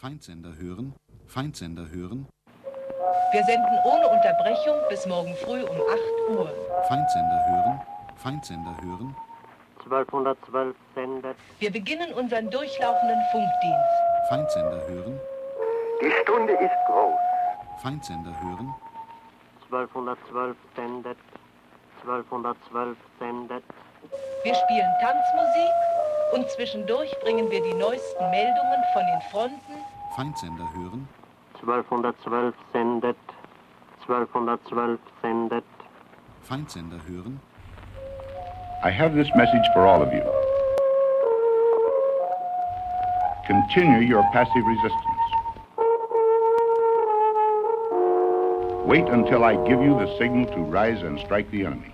Feindsender hören, Feindsender hören. Wir senden ohne Unterbrechung bis morgen früh um 8 Uhr. Feindsender hören, Feindsender hören. 1212 sendet. Wir beginnen unseren durchlaufenden Funkdienst. Feindsender hören, Die Stunde ist groß. Feindsender hören. 1212 sendet. 1212 sendet. Wir spielen Tanzmusik und zwischendurch bringen wir die neuesten Meldungen von den Fronten. Feindsender hören, 1212 sendet. 1212 sendet. Feindsender hören. I have this message for all of you. Continue your passive resistance. Wait until I give you the signal to rise and strike the enemy.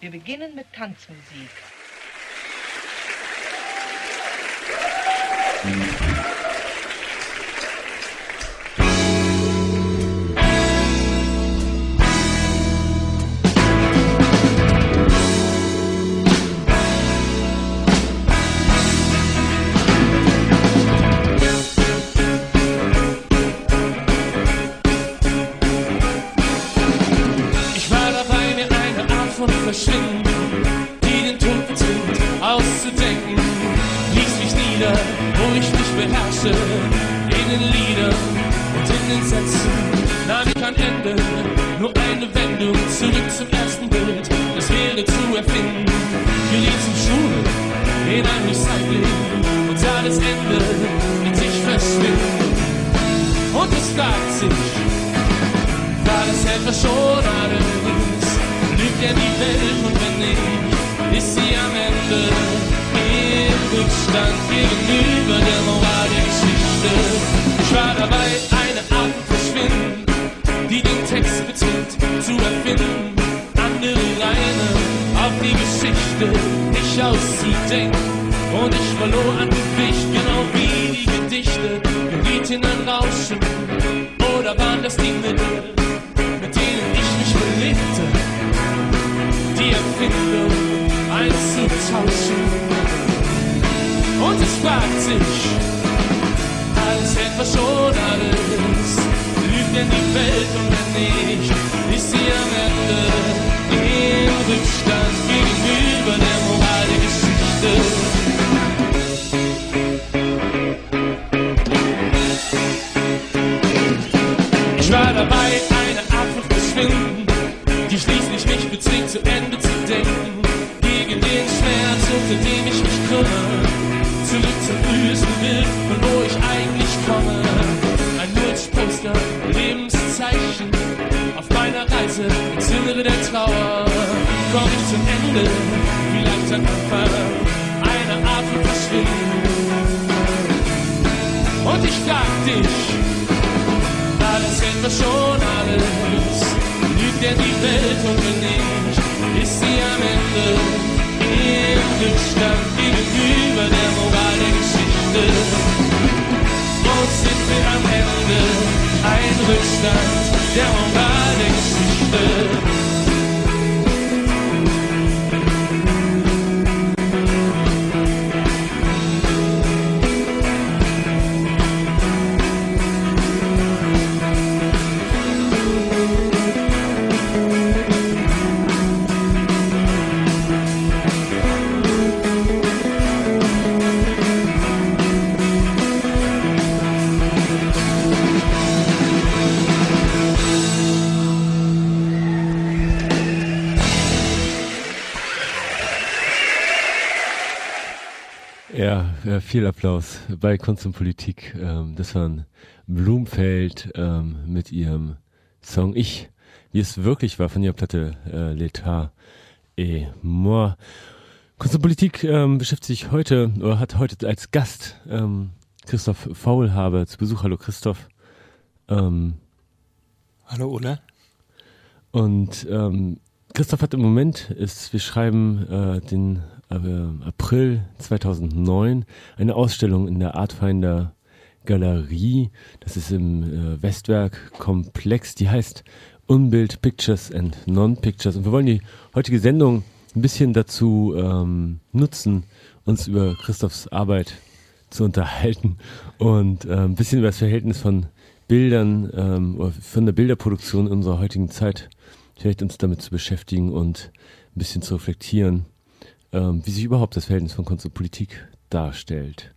Wir beginnen mit Tanzmusik. Viel Applaus bei Kunst und Politik. Ähm, das waren Blumfeld ähm, mit ihrem Song Ich, wie es wirklich war von ihrer Platte äh, L'État et moi. Kunst und Politik ähm, beschäftigt sich heute oder hat heute als Gast ähm, Christoph Faulhaber zu Besuch. Hallo Christoph. Ähm, Hallo Ole. Und ähm, Christoph hat im Moment, ist, wir schreiben äh, den April 2009, eine Ausstellung in der Artfinder Galerie. Das ist im äh, Westwerk Komplex. Die heißt Unbild Pictures and Non-Pictures. Und wir wollen die heutige Sendung ein bisschen dazu ähm, nutzen, uns über Christophs Arbeit zu unterhalten und äh, ein bisschen über das Verhältnis von Bildern, ähm, von der Bilderproduktion in unserer heutigen Zeit, vielleicht uns damit zu beschäftigen und ein bisschen zu reflektieren, wie sich überhaupt das Verhältnis von Kunst und Politik darstellt.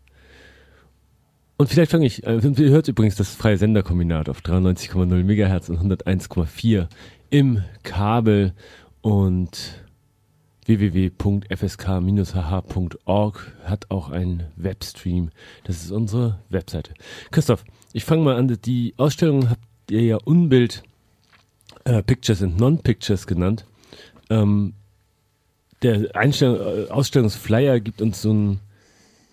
Und vielleicht fange ich, äh, ihr hört übrigens das freie Senderkombinat auf 93,0 Megahertz und 101,4 im Kabel und www.fsk-hh.org hat auch einen Webstream. Das ist unsere Webseite. Christoph, ich fange mal an. Die Ausstellung habt ihr ja Unbild äh, Pictures and Non-Pictures genannt. Ähm, der Einstellung, äh, Ausstellungsflyer gibt uns so einen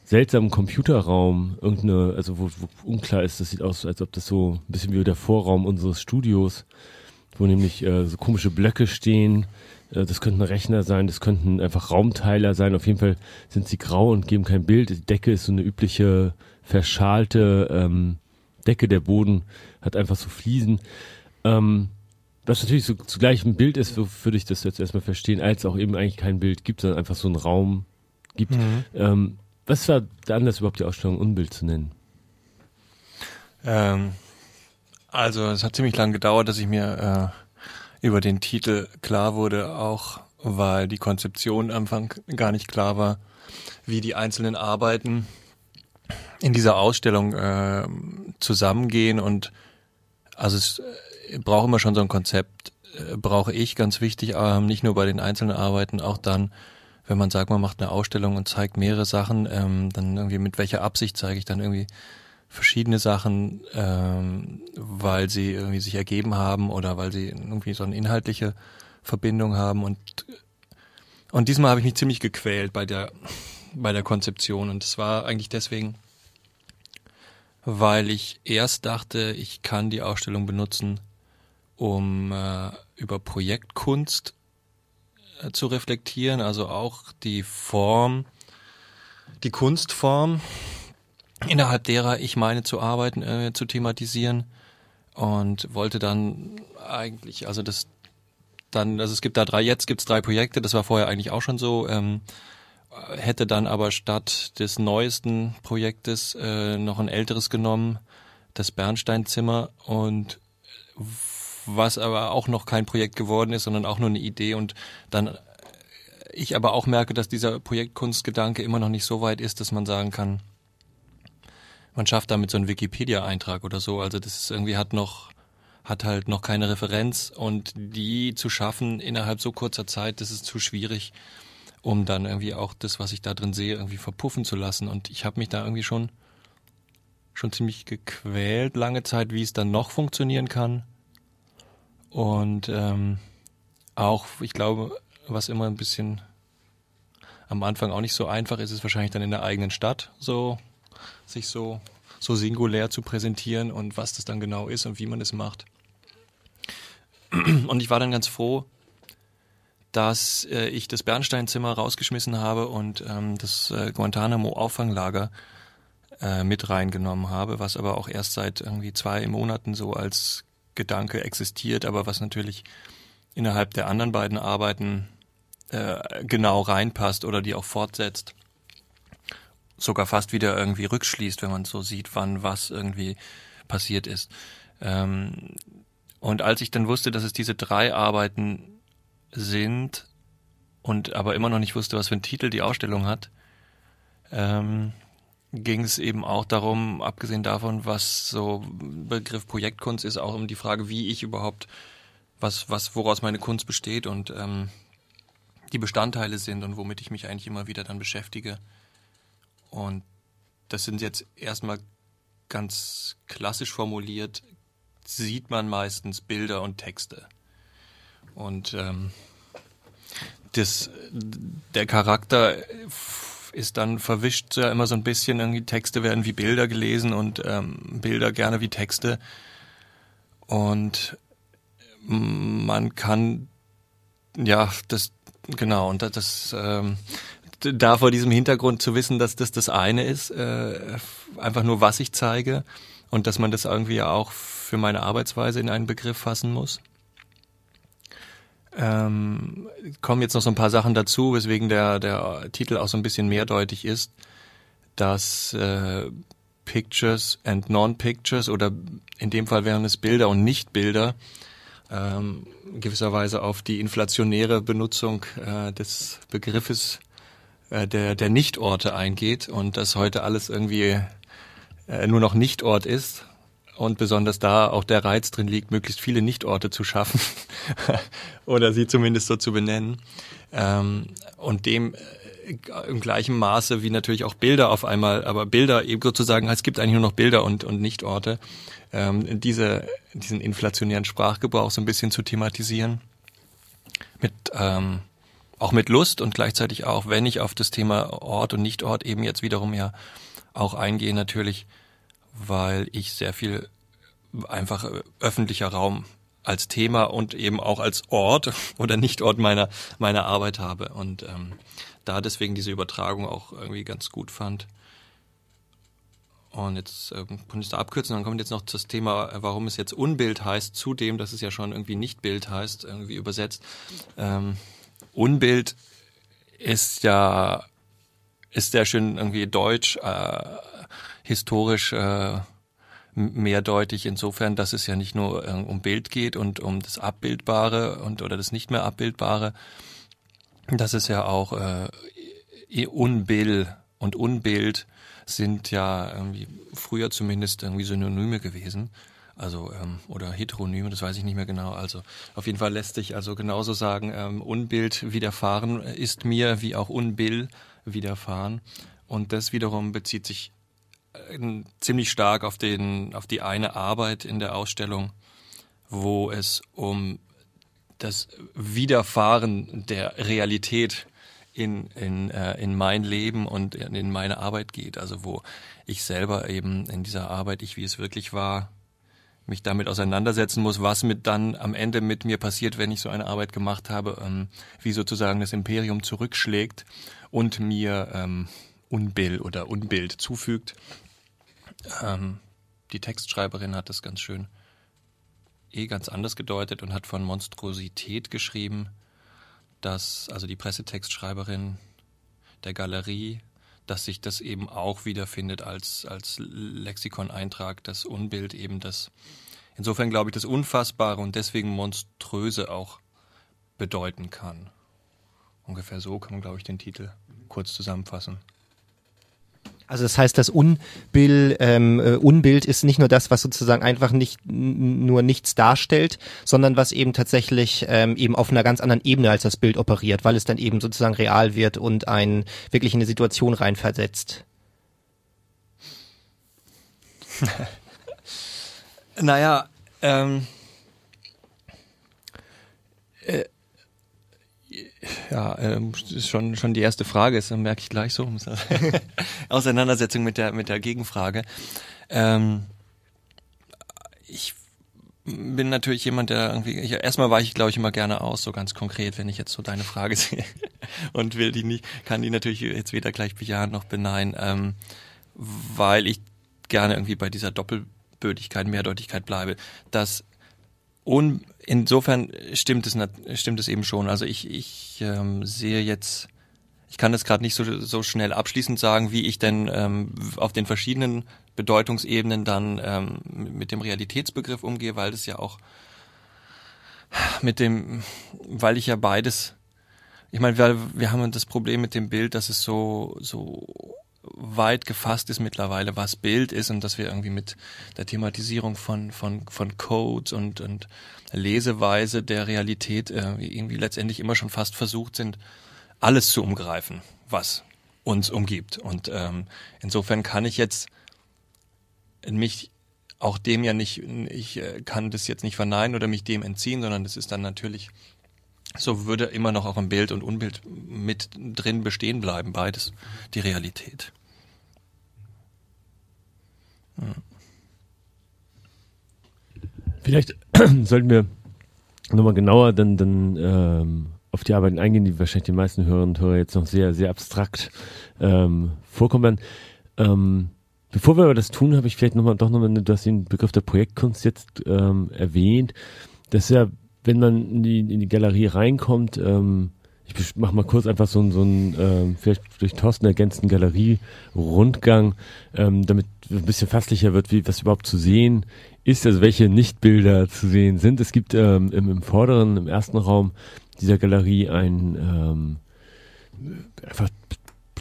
seltsamen Computerraum, irgendeine, also wo, wo unklar ist, das sieht aus, als ob das so ein bisschen wie der Vorraum unseres Studios, wo nämlich äh, so komische Blöcke stehen. Äh, das könnten Rechner sein, das könnten einfach Raumteiler sein. Auf jeden Fall sind sie grau und geben kein Bild. Die Decke ist so eine übliche verschalte ähm, Decke. Der Boden hat einfach so Fliesen. Ähm, was natürlich so zugleich ein Bild ist, würde ich das jetzt erstmal verstehen, als auch eben eigentlich kein Bild gibt, sondern einfach so einen Raum gibt. Mhm. Ähm, was war der Anlass überhaupt, die Ausstellung Unbild zu nennen? Ähm, also es hat ziemlich lange gedauert, dass ich mir äh, über den Titel klar wurde, auch weil die Konzeption am Anfang gar nicht klar war, wie die einzelnen Arbeiten in dieser Ausstellung äh, zusammengehen und also es braucht immer schon so ein Konzept, äh, brauche ich ganz wichtig, äh, nicht nur bei den einzelnen Arbeiten, auch dann wenn man sagt, man macht eine Ausstellung und zeigt mehrere Sachen, ähm, dann irgendwie mit welcher Absicht zeige ich dann irgendwie verschiedene Sachen, ähm, weil sie irgendwie sich ergeben haben oder weil sie irgendwie so eine inhaltliche Verbindung haben. Und und diesmal habe ich mich ziemlich gequält bei der bei der Konzeption. Und es war eigentlich deswegen, weil ich erst dachte, ich kann die Ausstellung benutzen, um äh, über Projektkunst äh, zu reflektieren, also auch die Form, die Kunstform, innerhalb derer ich meine zu arbeiten, äh, zu thematisieren und wollte dann eigentlich, also das dann, also es gibt da drei, jetzt gibt's drei Projekte, das war vorher eigentlich auch schon so, ähm, hätte dann aber statt des neuesten Projektes äh, noch ein älteres genommen, das Bernsteinzimmer und was aber auch noch kein Projekt geworden ist, sondern auch nur eine Idee und dann ich aber auch merke, dass dieser Projektkunstgedanke immer noch nicht so weit ist, dass man sagen kann, man schafft damit so einen Wikipedia-Eintrag oder so. Also das ist irgendwie hat noch, hat halt noch keine Referenz und die zu schaffen innerhalb so kurzer Zeit, das ist zu schwierig, um dann irgendwie auch das, was ich da drin sehe, irgendwie verpuffen zu lassen. Und ich habe mich da irgendwie schon, schon ziemlich gequält lange Zeit, wie es dann noch funktionieren kann. Und ähm, auch, ich glaube, was immer ein bisschen am Anfang auch nicht so einfach ist, ist wahrscheinlich dann in der eigenen Stadt so sich so so singulär zu präsentieren und was das dann genau ist und wie man es macht. Und ich war dann ganz froh, dass äh, ich das Bernsteinzimmer rausgeschmissen habe und ähm, das äh, Guantanamo Auffanglager äh, mit reingenommen habe, was aber auch erst seit irgendwie zwei Monaten so als Gedanke existiert, aber was natürlich innerhalb der anderen beiden Arbeiten äh, genau reinpasst oder die auch fortsetzt. Sogar fast wieder irgendwie rückschließt, wenn man so sieht, wann was irgendwie passiert ist. Ähm, und als ich dann wusste, dass es diese drei Arbeiten sind und aber immer noch nicht wusste, was für einen Titel die Ausstellung hat, ähm, ging es eben auch darum, abgesehen davon, was so Begriff Projektkunst ist, auch um die Frage, wie ich überhaupt, was, was, woraus meine Kunst besteht und ähm, die Bestandteile sind und womit ich mich eigentlich immer wieder dann beschäftige. Und das sind jetzt erstmal ganz klassisch formuliert, sieht man meistens Bilder und Texte. Und ähm, das, der Charakter ist dann verwischt ja immer so ein bisschen, irgendwie Texte werden wie Bilder gelesen und ähm, Bilder gerne wie Texte. Und man kann, ja, das, genau, und das, das ähm, da vor diesem Hintergrund zu wissen, dass das das eine ist, äh, einfach nur was ich zeige und dass man das irgendwie auch für meine Arbeitsweise in einen Begriff fassen muss. Ähm, kommen jetzt noch so ein paar Sachen dazu, weswegen der, der Titel auch so ein bisschen mehrdeutig ist. dass äh, Pictures and Non-Pictures oder in dem Fall wären es Bilder und Nicht-Bilder ähm, gewisserweise auf die inflationäre Benutzung äh, des Begriffes äh, der, der Nichtorte eingeht und dass heute alles irgendwie äh, nur noch Nichtort ist und besonders da auch der Reiz drin liegt, möglichst viele Nichtorte zu schaffen oder sie zumindest so zu benennen. Ähm, und dem äh, im gleichen Maße wie natürlich auch Bilder auf einmal, aber Bilder eben sozusagen, es gibt eigentlich nur noch Bilder und, und Nichtorte, ähm, diese, diesen inflationären Sprachgebrauch so ein bisschen zu thematisieren. Mit, ähm, auch mit Lust und gleichzeitig auch, wenn ich auf das Thema Ort und Nichtort eben jetzt wiederum ja auch eingehe, natürlich, weil ich sehr viel einfach äh, öffentlicher Raum als Thema und eben auch als Ort oder Nichtort meiner meiner Arbeit habe und ähm, da deswegen diese Übertragung auch irgendwie ganz gut fand. Und jetzt äh, kann ich da abkürzen, dann kommt jetzt noch das Thema, äh, warum es jetzt Unbild heißt, zudem, dass es ja schon irgendwie Nichtbild heißt, irgendwie übersetzt. Ähm, Unbild ist ja ist sehr schön irgendwie deutsch, äh, historisch äh, mehrdeutig insofern, dass es ja nicht nur äh, um Bild geht und um das Abbildbare und oder das nicht mehr Abbildbare, dass es ja auch äh, Unbill und Unbild sind ja irgendwie früher zumindest irgendwie Synonyme gewesen. Also ähm, oder Heteronyme, das weiß ich nicht mehr genau. Also auf jeden Fall lässt sich also genauso sagen, ähm, Unbild widerfahren ist mir wie auch Unbill widerfahren. Und das wiederum bezieht sich ziemlich stark auf den auf die eine Arbeit in der Ausstellung, wo es um das Widerfahren der Realität in, in, äh, in mein Leben und in, in meine Arbeit geht. Also wo ich selber eben in dieser Arbeit, ich wie es wirklich war, mich damit auseinandersetzen muss, was mit dann am Ende mit mir passiert, wenn ich so eine Arbeit gemacht habe, ähm, wie sozusagen das Imperium zurückschlägt und mir ähm, Unbill oder Unbild zufügt. Ähm, die Textschreiberin hat das ganz schön eh ganz anders gedeutet und hat von Monstrosität geschrieben dass also die Pressetextschreiberin der Galerie, dass sich das eben auch wiederfindet als, als Lexikon-Eintrag, das Unbild eben das, insofern glaube ich, das Unfassbare und deswegen Monströse auch bedeuten kann. Ungefähr so kann man, glaube ich, den Titel kurz zusammenfassen. Also das heißt, das Unbild, ähm, äh, Unbild ist nicht nur das, was sozusagen einfach nicht nur nichts darstellt, sondern was eben tatsächlich ähm, eben auf einer ganz anderen Ebene als das Bild operiert, weil es dann eben sozusagen real wird und einen wirklich in eine Situation reinversetzt. naja, ähm, äh, ja, ähm, ist schon schon die erste Frage ist, dann merke ich gleich so Auseinandersetzung mit der mit der Gegenfrage. Ähm, ich bin natürlich jemand, der irgendwie ich, erstmal weiche ich glaube ich immer gerne aus, so ganz konkret, wenn ich jetzt so deine Frage sehe und will die nicht, kann die natürlich jetzt weder gleich bejahen noch beneiden, ähm, weil ich gerne irgendwie bei dieser Doppelbödigkeit, Mehrdeutigkeit bleibe, dass un insofern stimmt es, stimmt es eben schon. Also ich, ich ähm, sehe jetzt, ich kann das gerade nicht so, so schnell abschließend sagen, wie ich denn ähm, auf den verschiedenen Bedeutungsebenen dann ähm, mit dem Realitätsbegriff umgehe, weil das ja auch mit dem, weil ich ja beides, ich meine, wir, wir haben das Problem mit dem Bild, dass es so, so weit gefasst ist mittlerweile, was Bild ist und dass wir irgendwie mit der Thematisierung von, von, von Codes und, und Leseweise der Realität äh, irgendwie letztendlich immer schon fast versucht sind, alles zu umgreifen, was uns umgibt. Und ähm, insofern kann ich jetzt mich auch dem ja nicht, ich äh, kann das jetzt nicht verneinen oder mich dem entziehen, sondern das ist dann natürlich, so würde immer noch auch ein Bild und Unbild mit drin bestehen bleiben, beides, die Realität. Ja. Vielleicht sollten wir nochmal genauer dann, dann ähm, auf die Arbeiten eingehen, die wahrscheinlich die meisten Hörerinnen und Hörer jetzt noch sehr, sehr abstrakt ähm, vorkommen Ähm, bevor wir aber das tun, habe ich vielleicht nochmal, doch nochmal, du hast den Begriff der Projektkunst jetzt ähm, erwähnt. Das ist ja, wenn man in die, in die Galerie reinkommt, ähm, ich mach mal kurz einfach so, ein so ein ähm, vielleicht durch Thorsten ergänzten Galerie-Rundgang, ähm, damit ein bisschen fasslicher wird, wie was überhaupt zu sehen ist, also welche Nichtbilder zu sehen sind. Es gibt ähm, im, im vorderen, im ersten Raum dieser Galerie ein ähm, einfach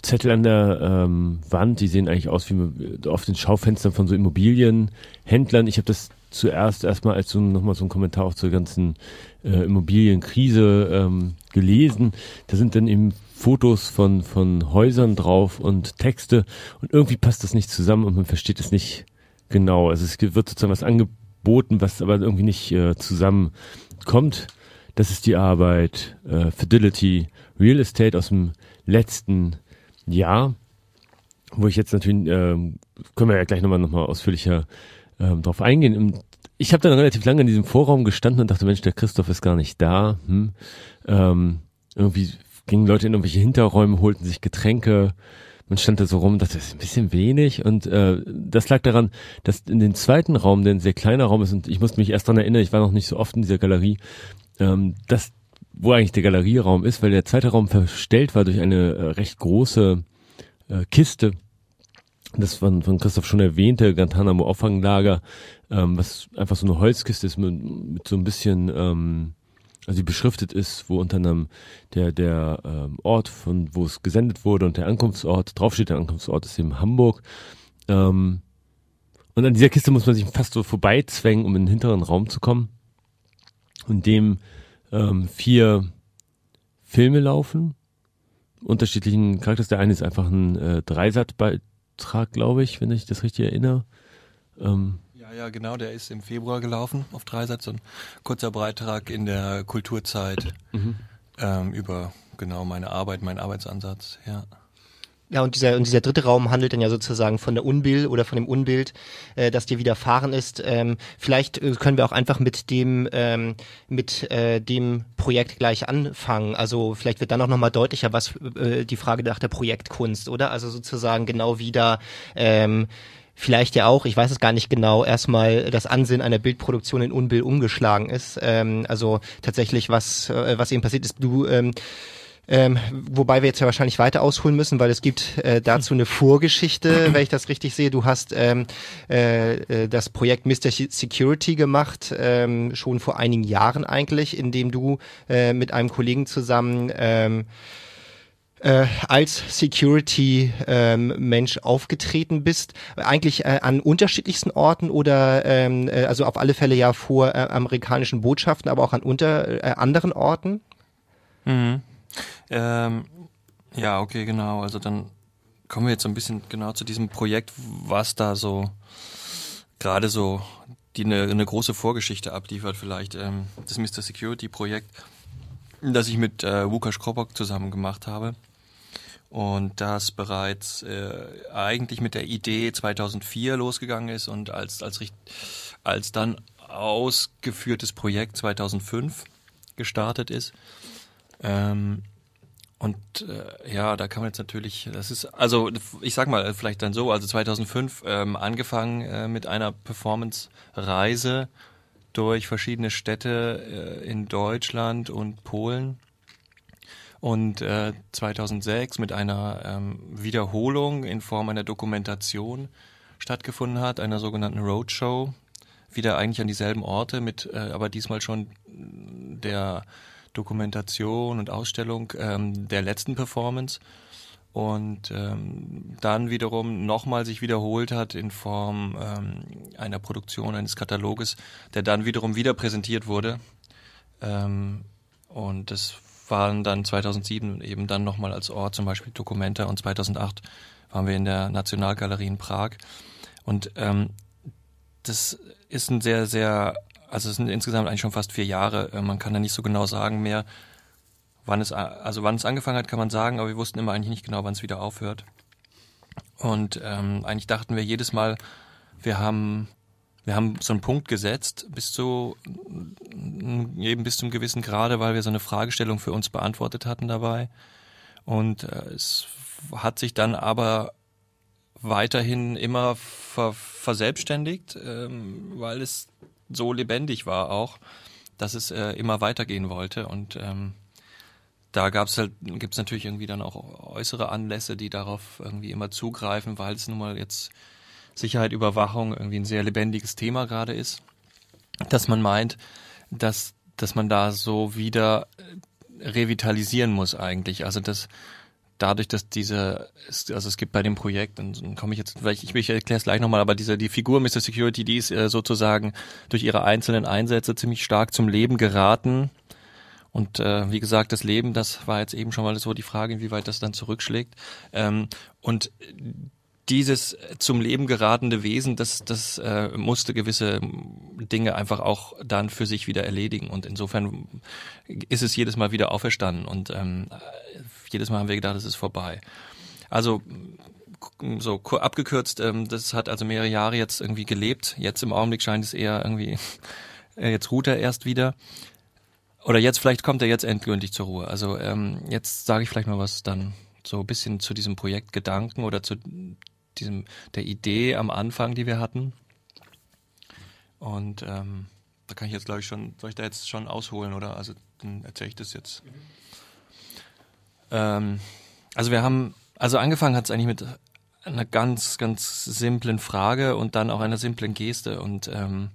Zettel an der ähm, Wand, die sehen eigentlich aus wie auf den Schaufenstern von so Immobilienhändlern. Ich habe das zuerst erstmal als so nochmal so ein Kommentar auch zur ganzen äh, Immobilienkrise ähm, gelesen. Da sind dann eben Fotos von, von Häusern drauf und Texte und irgendwie passt das nicht zusammen und man versteht es nicht genau. Also es wird sozusagen was angeboten, was aber irgendwie nicht äh, zusammenkommt. Das ist die Arbeit äh, Fidelity Real Estate aus dem letzten Jahr, wo ich jetzt natürlich, ähm, können wir ja gleich nochmal noch ausführlicher ähm, drauf eingehen. Ich habe dann relativ lange in diesem Vorraum gestanden und dachte, Mensch, der Christoph ist gar nicht da. Hm. Ähm, irgendwie gingen Leute in irgendwelche Hinterräume, holten sich Getränke. Man stand da so rum, dachte, das ist ein bisschen wenig. Und äh, das lag daran, dass in den zweiten Raum, der ein sehr kleiner Raum ist, und ich musste mich erst daran erinnern, ich war noch nicht so oft in dieser Galerie, ähm, dass wo eigentlich der Galerieraum ist, weil der zweite Raum verstellt war durch eine äh, recht große äh, Kiste, das von, von Christoph schon erwähnte Guantanamo Auffanglager, ähm, was einfach so eine Holzkiste ist mit, mit so ein bisschen, ähm, also die beschriftet ist, wo unter anderem der, der ähm, Ort, von wo es gesendet wurde und der Ankunftsort, draufsteht der Ankunftsort ist eben Hamburg. Ähm, und an dieser Kiste muss man sich fast so vorbeizwängen, um in den hinteren Raum zu kommen, in dem ähm, vier Filme laufen, unterschiedlichen Charakters. Der eine ist einfach ein äh, Dreisat-Ball Beitrag, glaube ich, wenn ich das richtig erinnere. Ähm, ja, ja, genau, der ist im Februar gelaufen auf Dreisat, so ein kurzer Beitrag in der Kulturzeit mhm. ähm, über genau meine Arbeit, meinen Arbeitsansatz, ja. Ja, und dieser, und dieser dritte Raum handelt dann ja sozusagen von der Unbill oder von dem Unbild, äh, das dir widerfahren ist. Ähm, vielleicht äh, können wir auch einfach mit dem, ähm, mit äh, dem Projekt gleich anfangen. Also vielleicht wird dann auch nochmal deutlicher, was äh, die Frage nach der Projektkunst, oder? Also sozusagen genau wieder ähm, vielleicht ja auch, ich weiß es gar nicht genau, erstmal das Ansehen einer Bildproduktion in Unbill umgeschlagen ist. Ähm, also tatsächlich, was, äh, was eben passiert ist, du ähm, ähm, wobei wir jetzt ja wahrscheinlich weiter ausholen müssen, weil es gibt äh, dazu eine Vorgeschichte, wenn ich das richtig sehe. Du hast ähm, äh, äh, das Projekt Mr. Security gemacht, ähm, schon vor einigen Jahren eigentlich, in dem du äh, mit einem Kollegen zusammen ähm, äh, als Security-Mensch ähm, aufgetreten bist, eigentlich äh, an unterschiedlichsten Orten oder ähm, äh, also auf alle Fälle ja vor äh, amerikanischen Botschaften, aber auch an unter äh, anderen Orten? Mhm. Ähm, ja, okay, genau. Also dann kommen wir jetzt so ein bisschen genau zu diesem Projekt, was da so gerade so die eine, eine große Vorgeschichte abliefert vielleicht. Ähm, das Mr. Security Projekt, das ich mit äh, Łukasz Kropok zusammen gemacht habe. Und das bereits äh, eigentlich mit der Idee 2004 losgegangen ist und als, als, als dann ausgeführtes Projekt 2005 gestartet ist. Ähm, und äh, ja, da kann man jetzt natürlich, das ist, also ich sag mal vielleicht dann so, also 2005 ähm, angefangen äh, mit einer Performance-Reise durch verschiedene Städte äh, in Deutschland und Polen. Und äh, 2006 mit einer ähm, Wiederholung in Form einer Dokumentation stattgefunden hat, einer sogenannten Roadshow, wieder eigentlich an dieselben Orte mit, äh, aber diesmal schon der Dokumentation und Ausstellung ähm, der letzten Performance und ähm, dann wiederum nochmal sich wiederholt hat in Form ähm, einer Produktion eines Kataloges, der dann wiederum wieder präsentiert wurde. Ähm, und das waren dann 2007 eben dann nochmal als Ort zum Beispiel Dokumenta und 2008 waren wir in der Nationalgalerie in Prag. Und ähm, das ist ein sehr, sehr also es sind insgesamt eigentlich schon fast vier Jahre. Äh, man kann da nicht so genau sagen mehr, wann es, also wann es angefangen hat, kann man sagen, aber wir wussten immer eigentlich nicht genau, wann es wieder aufhört. Und ähm, eigentlich dachten wir jedes Mal, wir haben wir haben so einen Punkt gesetzt, bis zu eben bis zum gewissen Grade, weil wir so eine Fragestellung für uns beantwortet hatten dabei. Und äh, es hat sich dann aber weiterhin immer ver verselbstständigt, ähm, weil es so lebendig war auch, dass es äh, immer weitergehen wollte. Und ähm, da gab's halt, gibt's natürlich irgendwie dann auch äußere Anlässe, die darauf irgendwie immer zugreifen, weil es nun mal jetzt Sicherheit, Überwachung irgendwie ein sehr lebendiges Thema gerade ist, dass man meint, dass, dass man da so wieder revitalisieren muss eigentlich. Also dass dadurch, dass diese, also es gibt bei dem Projekt, dann komme ich jetzt, ich, ich erkläre es gleich nochmal, aber diese, die Figur Mr. Security, die ist äh, sozusagen durch ihre einzelnen Einsätze ziemlich stark zum Leben geraten. Und äh, wie gesagt, das Leben, das war jetzt eben schon mal so die Frage, inwieweit das dann zurückschlägt. Ähm, und dieses zum Leben geratene Wesen, das, das äh, musste gewisse Dinge einfach auch dann für sich wieder erledigen. Und insofern ist es jedes Mal wieder auferstanden. Und ähm, jedes Mal haben wir gedacht, es ist vorbei. Also so abgekürzt, ähm, das hat also mehrere Jahre jetzt irgendwie gelebt. Jetzt im Augenblick scheint es eher irgendwie, äh, jetzt ruht er erst wieder. Oder jetzt, vielleicht kommt er jetzt endgültig zur Ruhe. Also ähm, jetzt sage ich vielleicht mal was dann so ein bisschen zu diesem Projekt Gedanken oder zu diesem der Idee am Anfang, die wir hatten. Und ähm, da kann ich jetzt, glaube ich, schon, soll ich da jetzt schon ausholen, oder? Also dann erzähle ich das jetzt. Mhm. Ähm, also wir haben, also angefangen hat es eigentlich mit einer ganz, ganz simplen Frage und dann auch einer simplen Geste. Und ähm,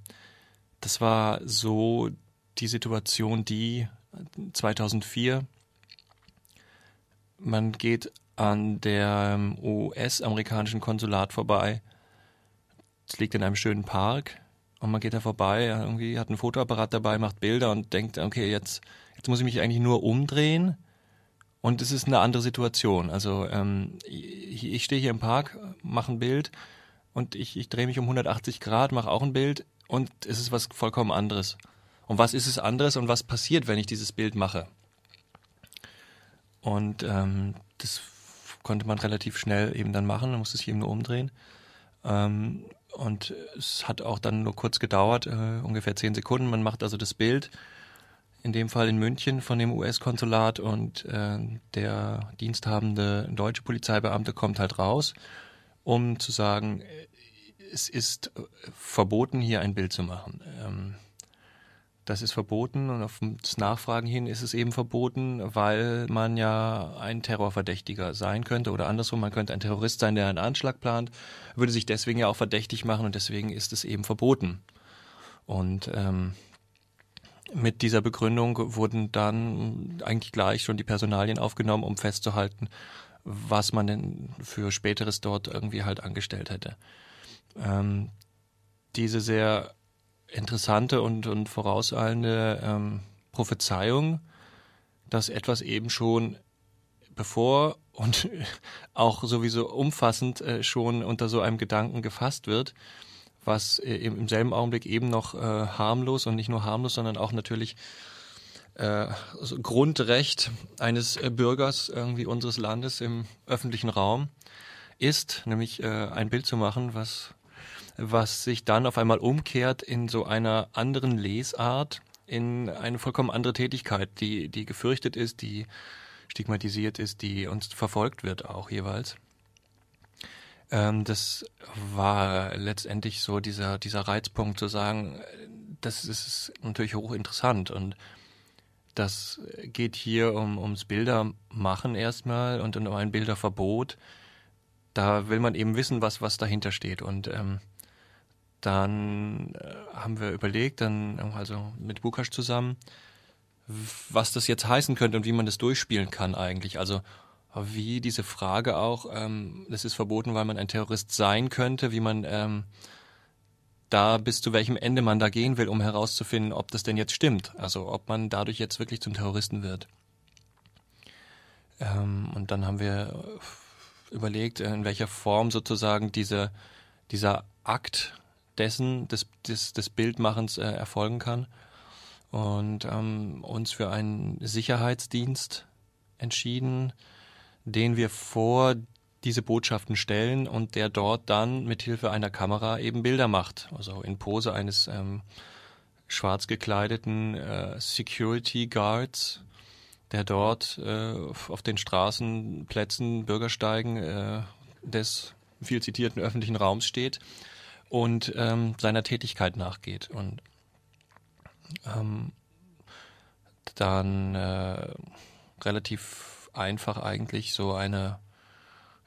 das war so die Situation, die 2004, man geht an der US-amerikanischen Konsulat vorbei. Es liegt in einem schönen Park und man geht da vorbei, irgendwie hat ein Fotoapparat dabei, macht Bilder und denkt, okay, jetzt, jetzt muss ich mich eigentlich nur umdrehen und es ist eine andere Situation. Also ähm, ich, ich stehe hier im Park, mache ein Bild und ich, ich drehe mich um 180 Grad, mache auch ein Bild und es ist was vollkommen anderes. Und was ist es anderes und was passiert, wenn ich dieses Bild mache? Und ähm, das konnte man relativ schnell eben dann machen, man musste sich eben nur umdrehen. Ähm, und es hat auch dann nur kurz gedauert, äh, ungefähr zehn Sekunden. Man macht also das Bild, in dem Fall in München von dem US-Konsulat und äh, der diensthabende deutsche Polizeibeamte kommt halt raus, um zu sagen, es ist verboten, hier ein Bild zu machen. Ähm, das ist verboten und auf das Nachfragen hin ist es eben verboten, weil man ja ein Terrorverdächtiger sein könnte oder andersrum, man könnte ein Terrorist sein, der einen Anschlag plant, würde sich deswegen ja auch verdächtig machen und deswegen ist es eben verboten. Und ähm, mit dieser Begründung wurden dann eigentlich gleich schon die Personalien aufgenommen, um festzuhalten, was man denn für späteres dort irgendwie halt angestellt hätte. Ähm, diese sehr interessante und, und vorauseilende ähm, Prophezeiung, dass etwas eben schon bevor und auch sowieso umfassend äh, schon unter so einem Gedanken gefasst wird, was äh, im, selben Augenblick eben noch äh, harmlos und nicht nur harmlos, sondern auch natürlich äh, Grundrecht eines äh, Bürgers irgendwie unseres Landes im öffentlichen Raum ist, nämlich äh, ein Bild zu machen, was was sich dann auf einmal umkehrt in so einer anderen Lesart, in eine vollkommen andere Tätigkeit, die, die gefürchtet ist, die stigmatisiert ist, die uns verfolgt wird auch jeweils. Ähm, das war letztendlich so dieser, dieser Reizpunkt zu sagen, das ist natürlich hochinteressant und das geht hier um, ums Bildermachen erstmal und um ein Bilderverbot. Da will man eben wissen, was, was dahinter steht und ähm, dann äh, haben wir überlegt, dann also mit Bukasch zusammen, was das jetzt heißen könnte und wie man das durchspielen kann eigentlich. Also wie diese Frage auch, ähm, das ist verboten, weil man ein Terrorist sein könnte, wie man ähm, da bis zu welchem Ende man da gehen will, um herauszufinden, ob das denn jetzt stimmt. Also ob man dadurch jetzt wirklich zum Terroristen wird. Ähm, und dann haben wir überlegt, in welcher Form sozusagen diese, dieser Akt dessen, des, des, des Bildmachens äh, erfolgen kann. Und ähm, uns für einen Sicherheitsdienst entschieden, den wir vor diese Botschaften stellen und der dort dann mit Hilfe einer Kamera eben Bilder macht. Also in Pose eines ähm, schwarz gekleideten äh, Security Guards, der dort äh, auf den Straßenplätzen, Bürgersteigen äh, des viel zitierten öffentlichen Raums steht und ähm, seiner Tätigkeit nachgeht. Und ähm, dann äh, relativ einfach eigentlich so eine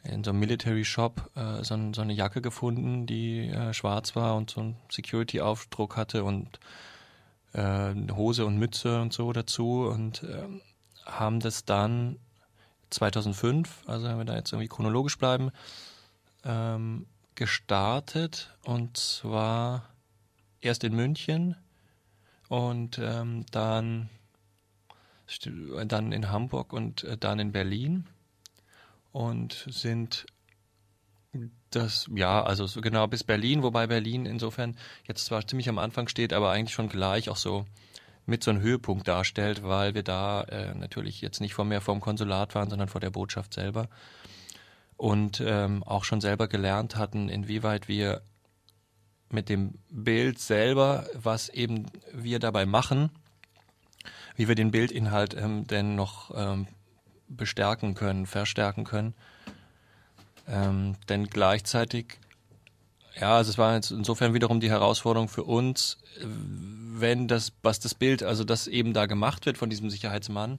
in so einem Military Shop äh, so, so, eine Jacke gefunden, die äh, schwarz war und so einen Security-Aufdruck hatte und äh, Hose und Mütze und so dazu und ähm, haben das dann 2005, also wenn wir da jetzt irgendwie chronologisch bleiben, ähm, gestartet und zwar erst in München und ähm, dann dann in Hamburg und äh, dann in Berlin und sind das, ja, also so genau bis Berlin, wobei Berlin insofern jetzt zwar ziemlich am Anfang steht, aber eigentlich schon gleich auch so mit so einem Höhepunkt darstellt, weil wir da äh, natürlich jetzt nicht vor mehr vom Konsulat waren, sondern vor der Botschaft selber und ähm, auch schon selber gelernt hatten, inwieweit wir mit dem Bild selber, was eben wir dabei machen, wie wir den Bildinhalt ähm, denn noch ähm, bestärken können, verstärken können. Ähm, denn gleichzeitig, ja, also es war jetzt insofern wiederum die Herausforderung für uns, wenn das, was das Bild, also das eben da gemacht wird von diesem Sicherheitsmann,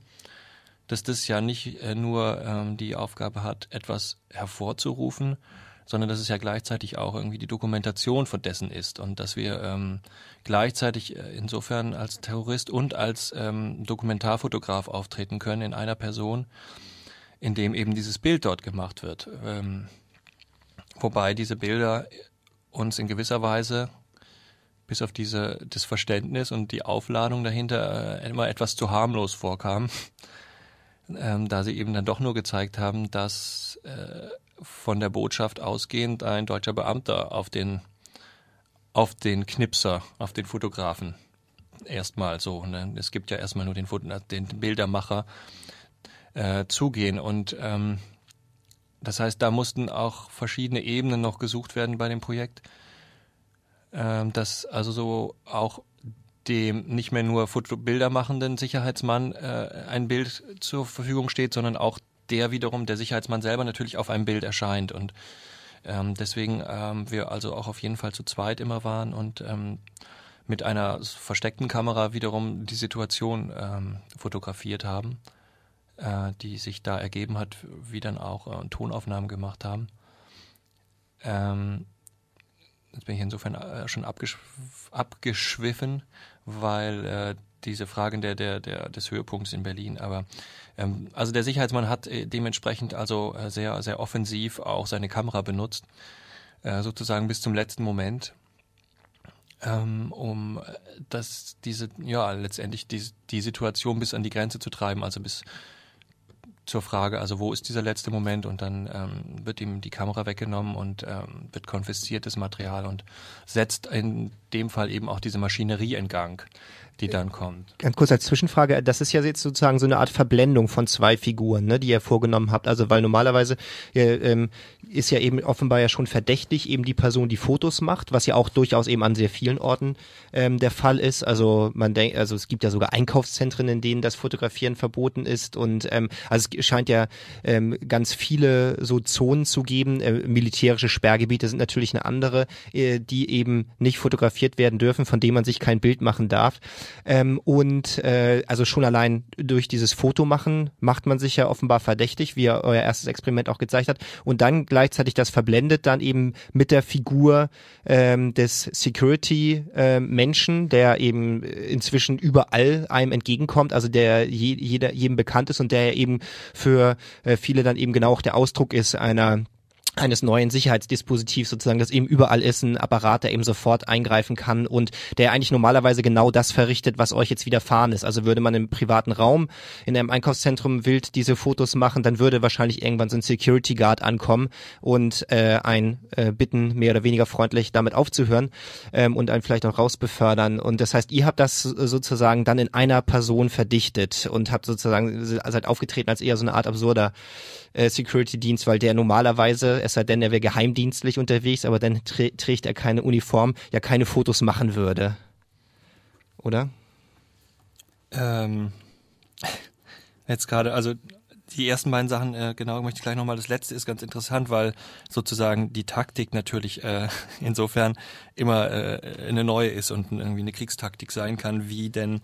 dass das ja nicht äh, nur ähm, die Aufgabe hat, etwas hervorzurufen, sondern dass es ja gleichzeitig auch irgendwie die Dokumentation von dessen ist und dass wir ähm, gleichzeitig äh, insofern als Terrorist und als ähm, Dokumentarfotograf auftreten können in einer Person, in dem eben dieses Bild dort gemacht wird. Ähm, wobei diese Bilder uns in gewisser Weise bis auf diese das Verständnis und die Aufladung dahinter äh, immer etwas zu harmlos vorkamen, ähm, da sie eben dann doch nur gezeigt haben, dass äh, von der Botschaft ausgehend ein deutscher Beamter auf den auf den Knipser, auf den Fotografen erstmal so. Ne? Es gibt ja erstmal nur den, den Bildermacher äh, zugehen und ähm, das heißt, da mussten auch verschiedene Ebenen noch gesucht werden bei dem Projekt, ähm, dass also so auch dem nicht mehr nur Fotobilder machenden Sicherheitsmann äh, ein Bild zur Verfügung steht, sondern auch der wiederum, der Sicherheitsmann selber natürlich auf einem Bild erscheint und ähm, deswegen ähm, wir also auch auf jeden Fall zu zweit immer waren und ähm, mit einer versteckten Kamera wiederum die Situation ähm, fotografiert haben, äh, die sich da ergeben hat, wie dann auch äh, Tonaufnahmen gemacht haben. Ähm, jetzt bin ich insofern äh, schon abgeschw abgeschwiffen, weil äh, diese Fragen der, der, der, des Höhepunkts in Berlin. Aber ähm, also der Sicherheitsmann hat äh, dementsprechend also äh, sehr, sehr offensiv auch seine Kamera benutzt, äh, sozusagen bis zum letzten Moment, ähm, um äh, das, diese, ja, letztendlich die, die Situation bis an die Grenze zu treiben, also bis zur Frage, also wo ist dieser letzte Moment und dann ähm, wird ihm die Kamera weggenommen und ähm, wird konfisziert das Material und setzt in dem Fall eben auch diese Maschinerie in Gang die dann kommt. Ganz kurz als Zwischenfrage, das ist ja jetzt sozusagen so eine Art Verblendung von zwei Figuren, ne, die ihr vorgenommen habt. Also weil normalerweise äh, ähm, ist ja eben offenbar ja schon verdächtig eben die Person, die Fotos macht, was ja auch durchaus eben an sehr vielen Orten ähm, der Fall ist. Also man denkt, also es gibt ja sogar Einkaufszentren, in denen das Fotografieren verboten ist und ähm, also es scheint ja ähm, ganz viele so Zonen zu geben. Äh, militärische Sperrgebiete sind natürlich eine andere, äh, die eben nicht fotografiert werden dürfen, von denen man sich kein Bild machen darf. Ähm, und äh, also schon allein durch dieses Fotomachen macht man sich ja offenbar verdächtig, wie euer erstes Experiment auch gezeigt hat. Und dann gleichzeitig das verblendet dann eben mit der Figur ähm, des Security-Menschen, äh, der eben inzwischen überall einem entgegenkommt, also der je, jeder, jedem bekannt ist und der eben für äh, viele dann eben genau auch der Ausdruck ist einer eines neuen Sicherheitsdispositivs sozusagen, das eben überall ist, ein Apparat, der eben sofort eingreifen kann und der eigentlich normalerweise genau das verrichtet, was euch jetzt widerfahren ist. Also würde man im privaten Raum in einem Einkaufszentrum wild diese Fotos machen, dann würde wahrscheinlich irgendwann so ein Security Guard ankommen und äh, ein äh, bitten, mehr oder weniger freundlich damit aufzuhören ähm, und einen vielleicht auch rausbefördern. Und das heißt, ihr habt das sozusagen dann in einer Person verdichtet und habt sozusagen seid aufgetreten als eher so eine Art absurder äh, Security-Dienst, weil der normalerweise, es sei denn, er wäre geheimdienstlich unterwegs, aber dann trägt er keine Uniform, ja keine Fotos machen würde. Oder? Ähm, jetzt gerade, also die ersten beiden Sachen, äh, genau, möchte ich gleich nochmal. Das letzte ist ganz interessant, weil sozusagen die Taktik natürlich äh, insofern immer äh, eine neue ist und irgendwie eine Kriegstaktik sein kann, wie denn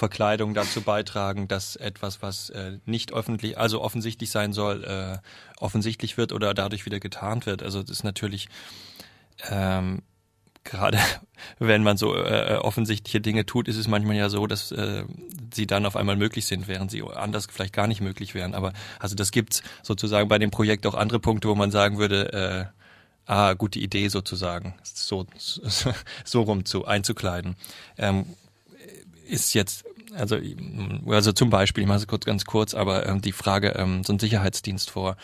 Verkleidung dazu beitragen, dass etwas, was äh, nicht öffentlich, also offensichtlich sein soll, äh, offensichtlich wird oder dadurch wieder getarnt wird. Also das ist natürlich ähm, gerade wenn man so äh, offensichtliche Dinge tut, ist es manchmal ja so, dass äh, sie dann auf einmal möglich sind, während sie anders vielleicht gar nicht möglich wären. Aber also das gibt's sozusagen bei dem Projekt auch andere Punkte, wo man sagen würde, äh, ah, gute Idee sozusagen, so so, so rum zu einzukleiden. Ähm, ist jetzt also also zum Beispiel, ich mache es kurz ganz kurz, aber ähm, die Frage ähm, so ein Sicherheitsdienst vor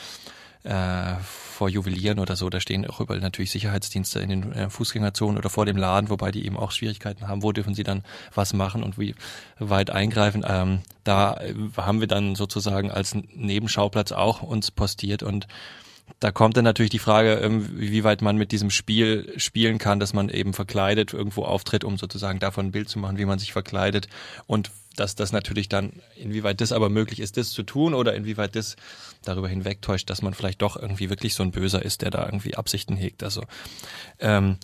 äh, vor Juwelieren oder so, da stehen auch überall natürlich Sicherheitsdienste in den äh, Fußgängerzonen oder vor dem Laden, wobei die eben auch Schwierigkeiten haben, wo dürfen sie dann was machen und wie weit eingreifen. Ähm, da haben wir dann sozusagen als Nebenschauplatz auch uns postiert und da kommt dann natürlich die Frage, ähm, wie weit man mit diesem Spiel spielen kann, dass man eben verkleidet irgendwo auftritt, um sozusagen davon ein Bild zu machen, wie man sich verkleidet und dass das natürlich dann, inwieweit das aber möglich ist, das zu tun oder inwieweit das darüber hinwegtäuscht, dass man vielleicht doch irgendwie wirklich so ein Böser ist, der da irgendwie Absichten hegt. Also ähm,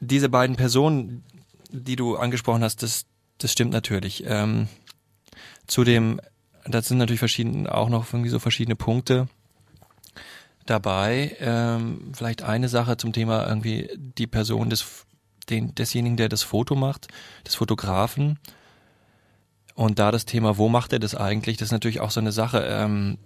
diese beiden Personen, die du angesprochen hast, das, das stimmt natürlich. Ähm, zudem, das sind natürlich verschiedene, auch noch irgendwie so verschiedene Punkte dabei. Ähm, vielleicht eine Sache zum Thema irgendwie die Person des, den, desjenigen, der das Foto macht, des Fotografen. Und da das Thema, wo macht er das eigentlich, das ist natürlich auch so eine Sache. Ähm,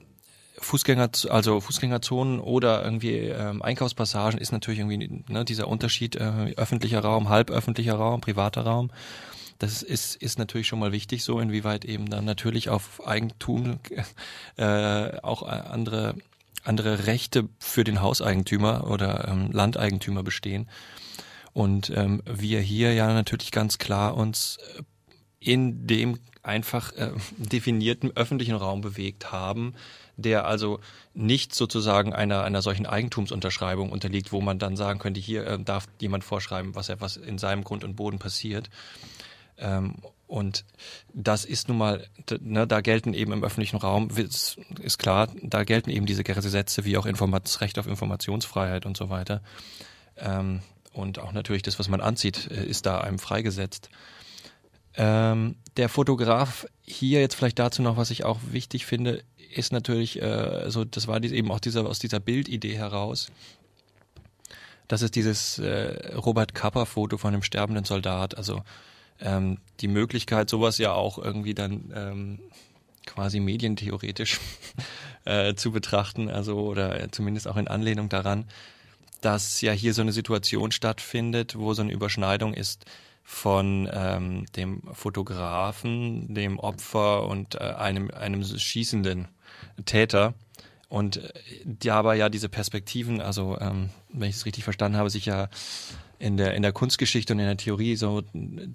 Fußgänger, also Fußgängerzonen oder irgendwie ähm, Einkaufspassagen ist natürlich irgendwie ne, dieser Unterschied äh, öffentlicher Raum, halböffentlicher Raum, privater Raum. Das ist, ist natürlich schon mal wichtig, so inwieweit eben dann natürlich auf Eigentum äh, auch andere andere Rechte für den Hauseigentümer oder ähm, Landeigentümer bestehen. Und ähm, wir hier ja natürlich ganz klar uns äh, in dem einfach äh, definierten öffentlichen Raum bewegt haben, der also nicht sozusagen einer, einer solchen Eigentumsunterschreibung unterliegt, wo man dann sagen könnte, hier äh, darf jemand vorschreiben, was was in seinem Grund und Boden passiert. Ähm, und das ist nun mal, ne, da gelten eben im öffentlichen Raum, ist, ist klar, da gelten eben diese Gesetze wie auch Informat Recht auf Informationsfreiheit und so weiter. Ähm, und auch natürlich das, was man anzieht, äh, ist da einem freigesetzt. Ähm, der Fotograf hier jetzt vielleicht dazu noch, was ich auch wichtig finde, ist natürlich, äh, so das war eben auch dieser aus dieser Bildidee heraus. Das ist dieses äh, Robert Kapper Foto von einem sterbenden Soldat. Also ähm, die Möglichkeit, sowas ja auch irgendwie dann ähm, quasi medientheoretisch äh, zu betrachten, also oder zumindest auch in Anlehnung daran, dass ja hier so eine Situation stattfindet, wo so eine Überschneidung ist von ähm, dem Fotografen, dem Opfer und äh, einem, einem schießenden Täter. Und äh, dabei ja diese Perspektiven, also ähm, wenn ich es richtig verstanden habe, sich ja in der, in der Kunstgeschichte und in der Theorie so,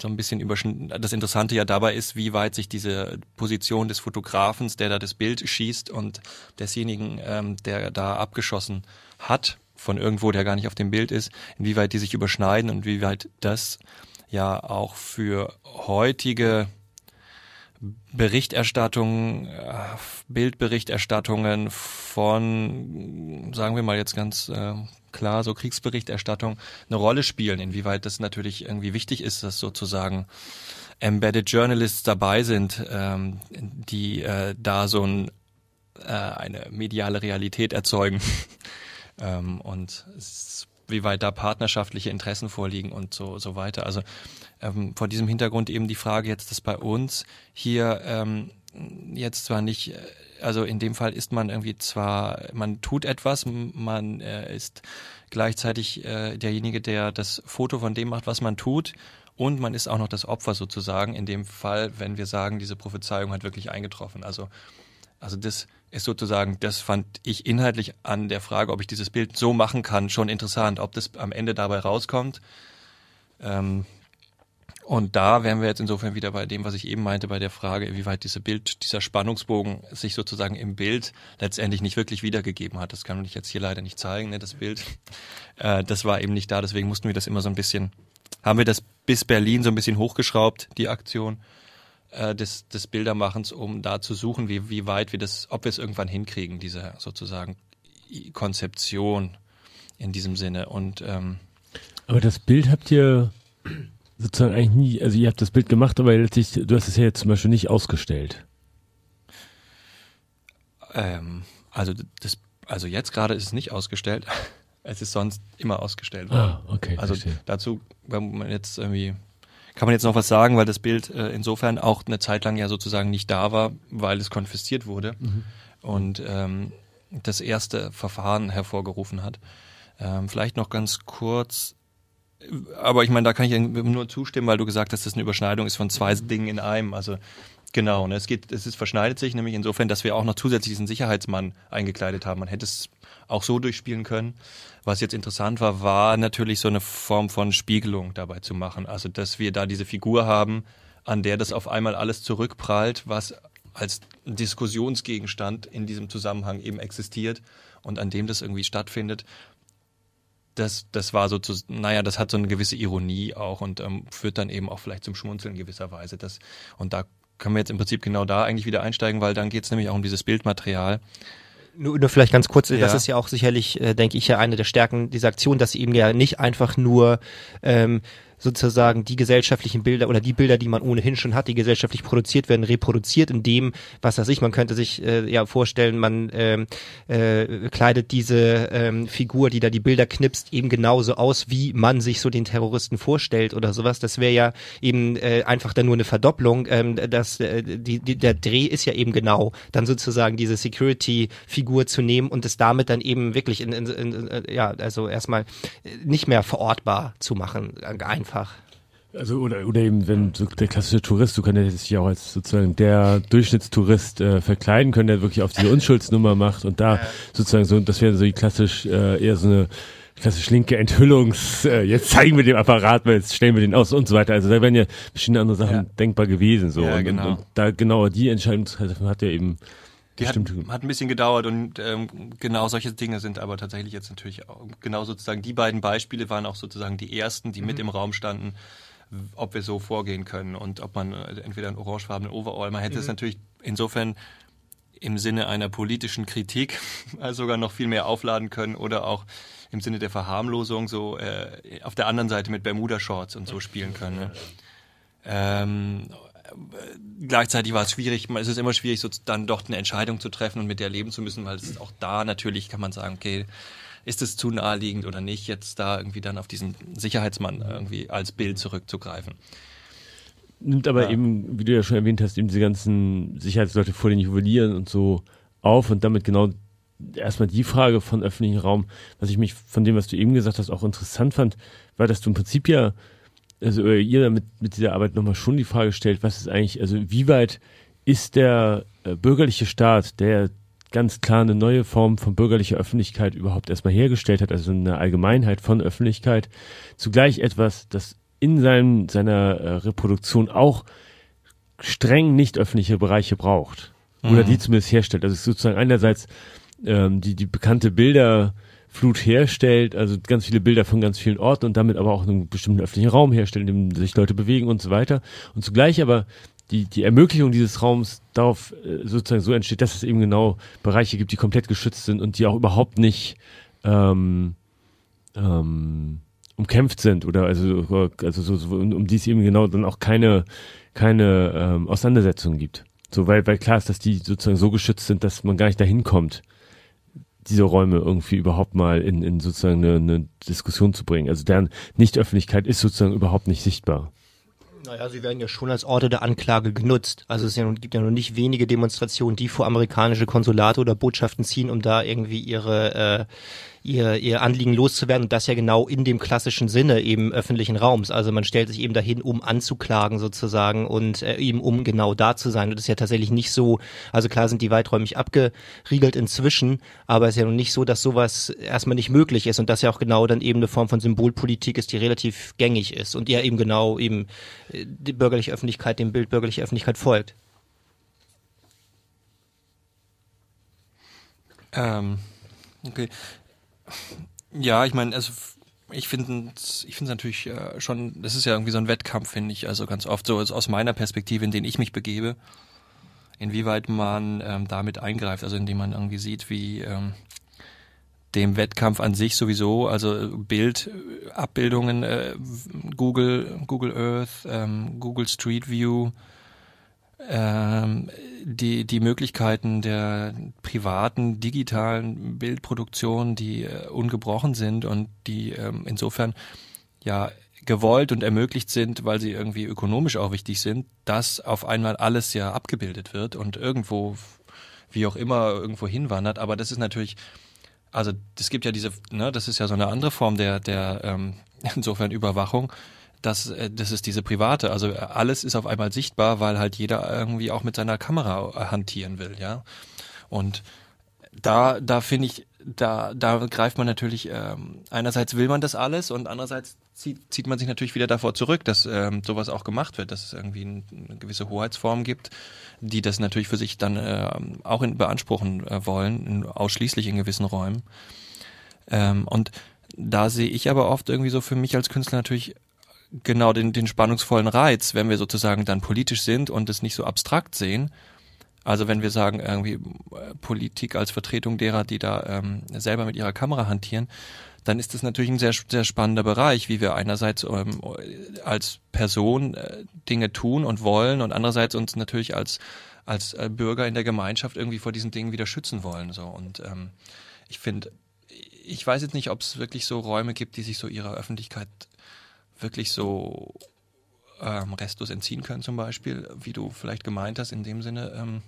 so ein bisschen überschnitten. Das Interessante ja dabei ist, wie weit sich diese Position des Fotografens, der da das Bild schießt und desjenigen, ähm, der da abgeschossen hat, von irgendwo, der gar nicht auf dem Bild ist, inwieweit die sich überschneiden und wie weit das ja auch für heutige Berichterstattung, äh, Bildberichterstattungen von, sagen wir mal jetzt ganz äh, klar, so Kriegsberichterstattung eine Rolle spielen, inwieweit das natürlich irgendwie wichtig ist, dass sozusagen Embedded Journalists dabei sind, ähm, die äh, da so ein, äh, eine mediale Realität erzeugen ähm, und es, wie weit da partnerschaftliche Interessen vorliegen und so, so weiter. Also ähm, vor diesem Hintergrund eben die Frage jetzt, dass bei uns hier ähm, jetzt zwar nicht, äh, also in dem Fall ist man irgendwie zwar, man tut etwas, man äh, ist gleichzeitig äh, derjenige, der das Foto von dem macht, was man tut, und man ist auch noch das Opfer sozusagen, in dem Fall, wenn wir sagen, diese Prophezeiung hat wirklich eingetroffen. Also, also das ist sozusagen, das fand ich inhaltlich an der Frage, ob ich dieses Bild so machen kann, schon interessant, ob das am Ende dabei rauskommt. Ähm, und da wären wir jetzt insofern wieder bei dem, was ich eben meinte, bei der Frage, wie weit diese Bild, dieser Spannungsbogen sich sozusagen im Bild letztendlich nicht wirklich wiedergegeben hat. Das kann ich jetzt hier leider nicht zeigen, ne, das Bild. Äh, das war eben nicht da, deswegen mussten wir das immer so ein bisschen, haben wir das bis Berlin so ein bisschen hochgeschraubt, die Aktion äh, des, des Bildermachens, um da zu suchen, wie, wie weit wir das, ob wir es irgendwann hinkriegen, diese sozusagen Konzeption in diesem Sinne. Und ähm, aber das Bild habt ihr sozusagen eigentlich nie, also ihr habt das Bild gemacht, aber letztlich, du hast es ja jetzt zum Beispiel nicht ausgestellt. Ähm, also das, also jetzt gerade ist es nicht ausgestellt. Es ist sonst immer ausgestellt Ah, okay. Also verstehe. dazu, wenn man jetzt irgendwie, kann man jetzt noch was sagen, weil das Bild äh, insofern auch eine Zeit lang ja sozusagen nicht da war, weil es konfisziert wurde und ähm, das erste Verfahren hervorgerufen hat. Ähm, vielleicht noch ganz kurz, aber ich meine, da kann ich nur zustimmen, weil du gesagt hast, dass das eine Überschneidung ist von zwei Dingen in einem. Also genau, ne, es geht, es ist verschneidet sich nämlich insofern, dass wir auch noch zusätzlich diesen Sicherheitsmann eingekleidet haben. Man hätte es auch so durchspielen können. Was jetzt interessant war, war natürlich so eine Form von Spiegelung dabei zu machen. Also, dass wir da diese Figur haben, an der das auf einmal alles zurückprallt, was als Diskussionsgegenstand in diesem Zusammenhang eben existiert und an dem das irgendwie stattfindet. Das, das war so, zu, naja, das hat so eine gewisse Ironie auch und ähm, führt dann eben auch vielleicht zum Schmunzeln in gewisser Weise. Das, und da können wir jetzt im Prinzip genau da eigentlich wieder einsteigen, weil dann geht es nämlich auch um dieses Bildmaterial. Nur, nur vielleicht ganz kurz, Ja. das ist ja auch sicherlich, äh, denke ich, ja eine der Stärken dieser Aktion, dass sie eben ja nicht einfach nur ähm, sozusagen die gesellschaftlichen Bilder oder die Bilder, die man ohnehin schon hat, die gesellschaftlich produziert werden, reproduziert in dem, was weiß ich, man könnte sich äh, ja vorstellen, man ähm, äh, kleidet diese ähm, Figur, die da die Bilder knipst, eben genauso aus, wie man sich so den Terroristen vorstellt oder sowas. Das wäre ja eben äh, einfach dann nur eine Verdopplung. Ähm, das, äh, die, die, der Dreh ist ja eben genau, dann sozusagen diese Security-Figur zu nehmen und es damit dann eben wirklich in, in, in, ja, also erstmal äh, nicht mehr verortbar zu machen, äh, einfach. Also oder oder eben wenn so der klassische Tourist, du könntest dich auch als sozusagen der Durchschnittstourist äh, verkleiden können, der wirklich auf diese Unschuldsnummer macht und da sozusagen so, das wäre so die klassisch äh, eher so eine klassisch linke Enthüllungs, äh, jetzt zeigen wir den Apparat, jetzt stellen wir den aus und so weiter. Also da wären ja verschiedene andere Sachen Ja. denkbar gewesen so. Ja, und, genau. und, und da genau die Entscheidung hat ja eben Die hat, bestimmt hat ein bisschen gedauert und ähm, genau solche Dinge sind aber tatsächlich jetzt natürlich auch, genau sozusagen die beiden Beispiele waren auch sozusagen die ersten, die mit im Raum standen, ob wir so vorgehen können und ob man äh, entweder einen orangefarbenen Overall, man hätte es natürlich insofern im Sinne einer politischen Kritik also sogar noch viel mehr aufladen können oder auch im Sinne der Verharmlosung so äh, auf der anderen Seite mit Bermuda-Shorts und so spielen können. Ne? Ähm, gleichzeitig war es schwierig, es ist immer schwierig, so dann doch eine Entscheidung zu treffen und mit der leben zu müssen, weil es auch da natürlich kann man sagen, okay, ist es zu naheliegend oder nicht, jetzt da irgendwie dann auf diesen Sicherheitsmann irgendwie als Bild zurückzugreifen. nimmt aber Ja. eben, wie du ja schon erwähnt hast, eben diese ganzen Sicherheitsleute vor den Juwelieren und so auf und damit genau erstmal die Frage von öffentlichem Raum, was ich mich von dem, was du eben gesagt hast, auch interessant fand, war, dass du im Prinzip ja, also ihr damit mit dieser Arbeit nochmal schon die Frage stellt, was ist eigentlich, also wie weit ist der äh, bürgerliche Staat, der ganz klar eine neue Form von bürgerlicher Öffentlichkeit überhaupt erstmal hergestellt hat, also eine Allgemeinheit von Öffentlichkeit, zugleich etwas, das in seinem, seiner äh, Reproduktion auch streng nicht öffentliche Bereiche braucht. Oder die zumindest herstellt. Also es ist sozusagen einerseits ähm, die, die bekannte Bilderflut herstellt, also ganz viele Bilder von ganz vielen Orten und damit aber auch einen bestimmten öffentlichen Raum herstellt, in dem sich Leute bewegen und so weiter. Und zugleich aber die, die Ermöglichung dieses Raums darauf äh, sozusagen so entsteht, dass es eben genau Bereiche gibt, die komplett geschützt sind und die auch überhaupt nicht ähm, ähm, umkämpft sind oder also, also so, so, um, um die es eben genau dann auch keine, keine ähm, Auseinandersetzungen gibt. So, weil, weil klar ist, dass die sozusagen so geschützt sind, dass man gar nicht dahin kommt, diese Räume irgendwie überhaupt mal in, in sozusagen eine, eine Diskussion zu bringen. Also deren Nichtöffentlichkeit ist sozusagen überhaupt nicht sichtbar. Naja, sie werden ja schon als Orte der Anklage genutzt. Also es gibt ja noch nicht wenige Demonstrationen, die vor amerikanische Konsulate oder Botschaften ziehen, um da irgendwie ihre äh, ihr, ihr Anliegen loszuwerden und das ja genau in dem klassischen Sinne eben öffentlichen Raums. Also man stellt sich eben dahin, um anzuklagen sozusagen und äh, eben um genau da zu sein. Und das ist ja tatsächlich nicht so, also klar sind die weiträumig abgeriegelt inzwischen, aber es ist ja noch nicht so, dass sowas erstmal nicht möglich ist und das ja auch genau dann eben eine Form von Symbolpolitik ist, die relativ gängig ist und ja eben genau eben äh, die bürgerliche Öffentlichkeit, dem Bild bürgerliche Öffentlichkeit folgt. Ähm, okay. Ja, ich meine, also ich finde ich es natürlich äh, schon, das ist ja irgendwie so ein Wettkampf, finde ich, also ganz oft so aus- meiner Perspektive, in den ich mich begebe, inwieweit man ähm, damit eingreift, also indem man irgendwie sieht, wie ähm, dem Wettkampf an sich sowieso, also Bildabbildungen, äh, Google, Google Earth, ähm, Google Street View, ähm, die, die Möglichkeiten der privaten digitalen Bildproduktion, die äh, ungebrochen sind und die ähm, insofern ja gewollt und ermöglicht sind, weil sie irgendwie ökonomisch auch wichtig sind, dass auf einmal alles ja abgebildet wird und irgendwo, wie auch immer, irgendwo hinwandert. Aber das ist natürlich, also es gibt ja diese, ne, das ist ja so eine andere Form der, der ähm, insofern Überwachung das, äh, das ist diese private. Also alles ist auf einmal sichtbar, weil halt jeder irgendwie auch mit seiner Kamera äh, hantieren will, ja. Und da, da finde ich, da, da greift man natürlich, ähm, einerseits will man das alles und andererseits zieht, zieht man sich natürlich wieder davor zurück, dass ähm, sowas auch gemacht wird, dass es irgendwie ein, eine gewisse Hoheitsform gibt, die das natürlich für sich dann äh, auch in, beanspruchen äh, wollen, in, ausschließlich in gewissen Räumen. Ähm, und da sehe ich aber oft irgendwie so für mich als Künstler natürlich genau den, den spannungsvollen Reiz, wenn wir sozusagen dann politisch sind und es nicht so abstrakt sehen. Also wenn wir sagen, irgendwie äh, Politik als Vertretung derer, die da ähm, selber mit ihrer Kamera hantieren, dann ist das natürlich ein sehr, sehr spannender Bereich, wie wir einerseits ähm, als Person äh, Dinge tun und wollen und andererseits uns natürlich als, als äh, Bürger in der Gemeinschaft irgendwie vor diesen Dingen wieder schützen wollen. So. Und ähm, ich finde, ich weiß jetzt nicht, ob es wirklich so Räume gibt, die sich so ihrer Öffentlichkeit wirklich so ähm, restlos entziehen können zum Beispiel, wie du vielleicht gemeint hast in dem Sinne. Ähm,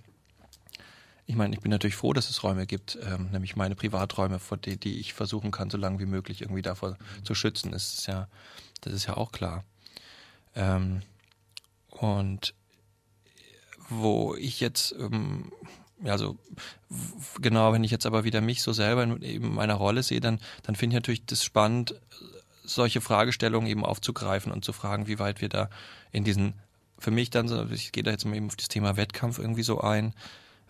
ich meine, ich bin natürlich froh, dass es Räume gibt, ähm, nämlich meine Privaträume, vor die, die ich versuchen kann, so lange wie möglich irgendwie davor zu schützen. Das ist ja, das ist ja auch klar. Ähm, und wo ich jetzt, ähm, ja, so genau, wenn ich jetzt aber wieder mich so selber in eben meiner Rolle sehe, dann, dann finde ich natürlich das spannend, solche Fragestellungen eben aufzugreifen und zu fragen, wie weit wir da in diesen, für mich dann ich gehe da jetzt mal eben auf das Thema Wettkampf irgendwie so ein,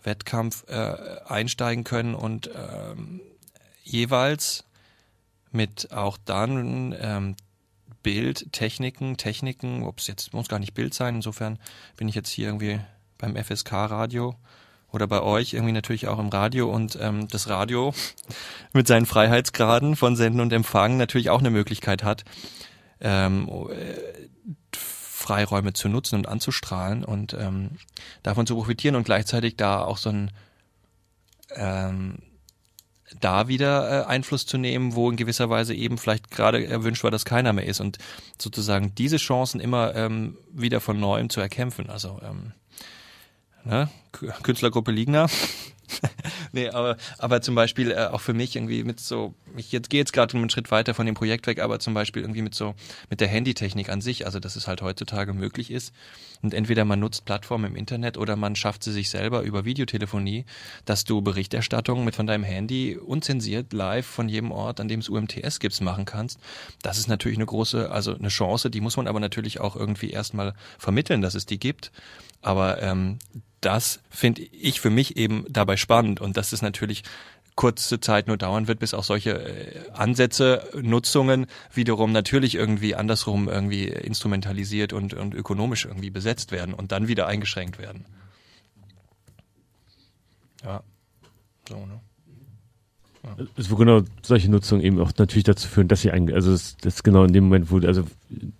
Wettkampf äh, einsteigen können und ähm, jeweils mit auch dann ähm, Bildtechniken, Techniken, ob es jetzt muss gar nicht Bild sein, insofern bin ich jetzt hier irgendwie beim FSK Radio oder bei euch irgendwie natürlich auch im Radio und ähm, das Radio mit seinen Freiheitsgraden von Senden und Empfangen natürlich auch eine Möglichkeit hat, ähm, äh, Freiräume zu nutzen und anzustrahlen und ähm, davon zu profitieren und gleichzeitig da auch so ein ähm, da wieder äh, Einfluss zu nehmen, wo in gewisser Weise eben vielleicht gerade erwünscht war, dass keiner mehr ist und sozusagen diese Chancen immer ähm, wieder von neuem zu erkämpfen. Also ähm, ne? Künstlergruppe Ligner. nee, aber, aber zum Beispiel äh, auch für mich irgendwie mit so, ich jetzt gehe jetzt gerade einen Schritt weiter von dem Projekt weg, aber zum Beispiel irgendwie mit so, mit der Handytechnik an sich, also dass es halt heutzutage möglich ist. Und entweder man nutzt Plattformen im Internet oder man schafft sie sich selber über Videotelefonie, dass du Berichterstattung mit von deinem Handy unzensiert live von jedem Ort, an dem es UMTS gibt, machen kannst. Das ist natürlich eine große, also eine Chance, die muss man aber natürlich auch irgendwie erstmal vermitteln, dass es die gibt. Aber ähm, das finde ich für mich eben dabei spannend und dass es natürlich kurze Zeit nur dauern wird, bis auch solche äh, Ansätze, Nutzungen wiederum natürlich irgendwie andersrum irgendwie instrumentalisiert und, und ökonomisch irgendwie besetzt werden und dann wieder eingeschränkt werden. Ja, so, ne? Es wird genau solche Nutzungen eben auch natürlich dazu führen, dass sie eigentlich, also das, das genau in dem Moment, wo, also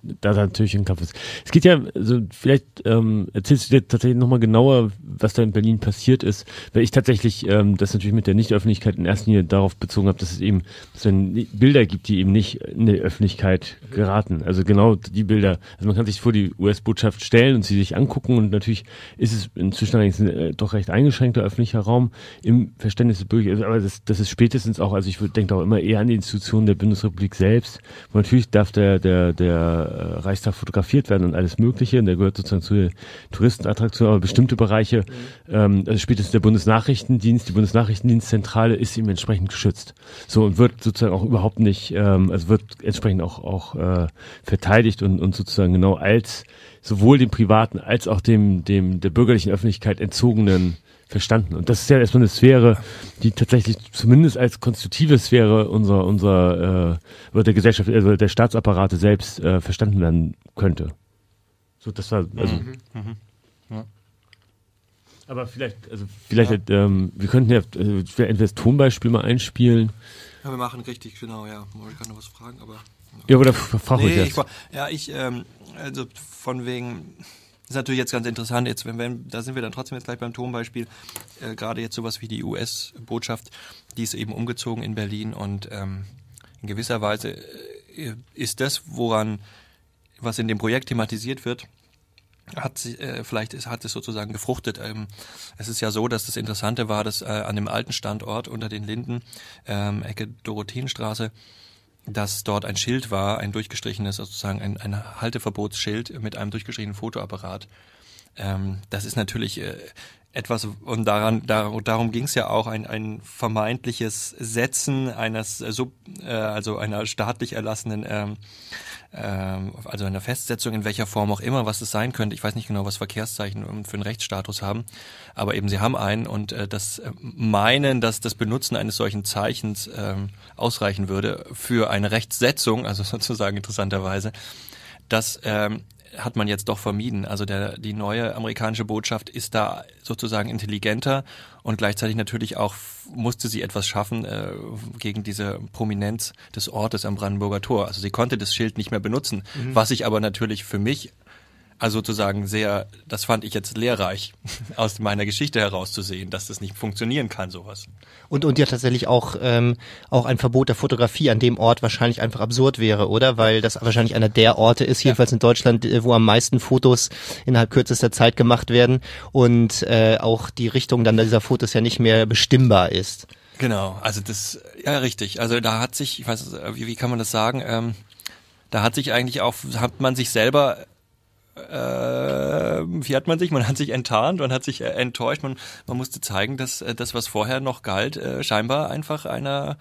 da natürlich ein Kampf ist. Es geht ja, also vielleicht ähm, erzählst du dir tatsächlich nochmal genauer, was da in Berlin passiert ist, weil ich tatsächlich ähm, das natürlich mit der Nicht-Öffentlichkeit in erster Linie darauf bezogen habe, dass es eben dass es Bilder gibt, die eben nicht in die Öffentlichkeit geraten. Also genau die Bilder, also man kann sich vor die US-Botschaft stellen und sie sich angucken und natürlich ist es inzwischen allerdings ein äh, doch recht eingeschränkter öffentlicher Raum im Verständnis des Bürgers, also, aber das, das ist spätestens auch, also ich denke auch immer eher an die Institutionen der Bundesrepublik selbst, wo natürlich darf der, der, der äh, Reichstag fotografiert werden und alles Mögliche. Und der gehört sozusagen zu der Touristenattraktion, aber bestimmte Bereiche, ähm, also spätestens der Bundesnachrichtendienst, die Bundesnachrichtendienstzentrale ist ihm entsprechend geschützt. So und wird sozusagen auch überhaupt nicht, ähm, also wird entsprechend auch auch äh, verteidigt und, und sozusagen genau als sowohl dem privaten als auch dem dem der bürgerlichen Öffentlichkeit entzogenen verstanden. Und das ist ja erstmal eine Sphäre, die tatsächlich zumindest als konstitutive Sphäre unserer, unserer äh, der Gesellschaft, also der Staatsapparate selbst äh, verstanden werden könnte. So, das war, also. Mhm. Mhm. Ja. Aber vielleicht, also vielleicht, ja. ähm, wir könnten ja also, entweder das Tonbeispiel mal einspielen Ja, wir machen richtig, genau, ja. Mori kann noch was fragen, aber. Ja, aber da frage ich nee, jetzt. ich, war- ja, ich, ähm, also von wegen, ist natürlich jetzt ganz interessant, jetzt, wenn, wenn, da sind wir dann trotzdem jetzt gleich beim Tonbeispiel, äh, gerade jetzt sowas wie die US-Botschaft, die ist eben umgezogen in Berlin und ähm, in gewisser Weise äh, ist das, woran, was in dem Projekt thematisiert wird, hat äh, vielleicht ist, hat es sozusagen gefruchtet. Ähm, es ist ja so, dass das Interessante war, dass äh, an dem alten Standort unter den Linden, ähm, Ecke Dorotheenstraße, dass dort ein Schild war, ein durchgestrichenes, sozusagen ein, ein Halteverbotsschild mit einem durchgestrichenen Fotoapparat. Ähm, das ist natürlich äh, etwas, und daran, dar, darum ging es ja auch, ein, ein vermeintliches Setzen eines, äh, sub, äh, also einer staatlich erlassenen, ähm, ähm, also einer Festsetzung in welcher Form auch immer, was es sein könnte. Ich weiß nicht genau, was Verkehrszeichen für einen Rechtsstatus haben, aber eben sie haben einen und äh, das äh, meinen, dass das Benutzen eines solchen Zeichens ähm, ausreichen würde für eine Rechtssetzung, also sozusagen interessanterweise, das ähm, hat man jetzt doch vermieden. Also der, die neue amerikanische Botschaft ist da sozusagen intelligenter und gleichzeitig natürlich auch musste sie etwas schaffen äh, gegen diese Prominenz des Ortes am Brandenburger Tor. Also sie konnte das Schild nicht mehr benutzen, Mhm. was ich aber natürlich für mich also sozusagen sehr, das fand ich jetzt lehrreich, aus meiner Geschichte herauszusehen, dass das nicht funktionieren kann, sowas. Und, und ja tatsächlich auch, ähm, auch ein Verbot der Fotografie an dem Ort wahrscheinlich einfach absurd wäre, oder? Weil das wahrscheinlich einer der Orte ist, jedenfalls in Deutschland, äh, wo am meisten Fotos innerhalb kürzester Zeit gemacht werden und äh, auch die Richtung dann dieser Fotos ja nicht mehr bestimmbar ist. Genau, also das, ja richtig. Also da hat sich, ich weiß, nicht, wie, wie kann man das sagen? Ähm, da hat sich eigentlich auch, hat man sich selber, äh, wie hat man sich? Man hat sich enttarnt, man hat sich äh, enttäuscht. Man, man musste zeigen, dass äh, das, was vorher noch galt, äh, scheinbar einfach einer,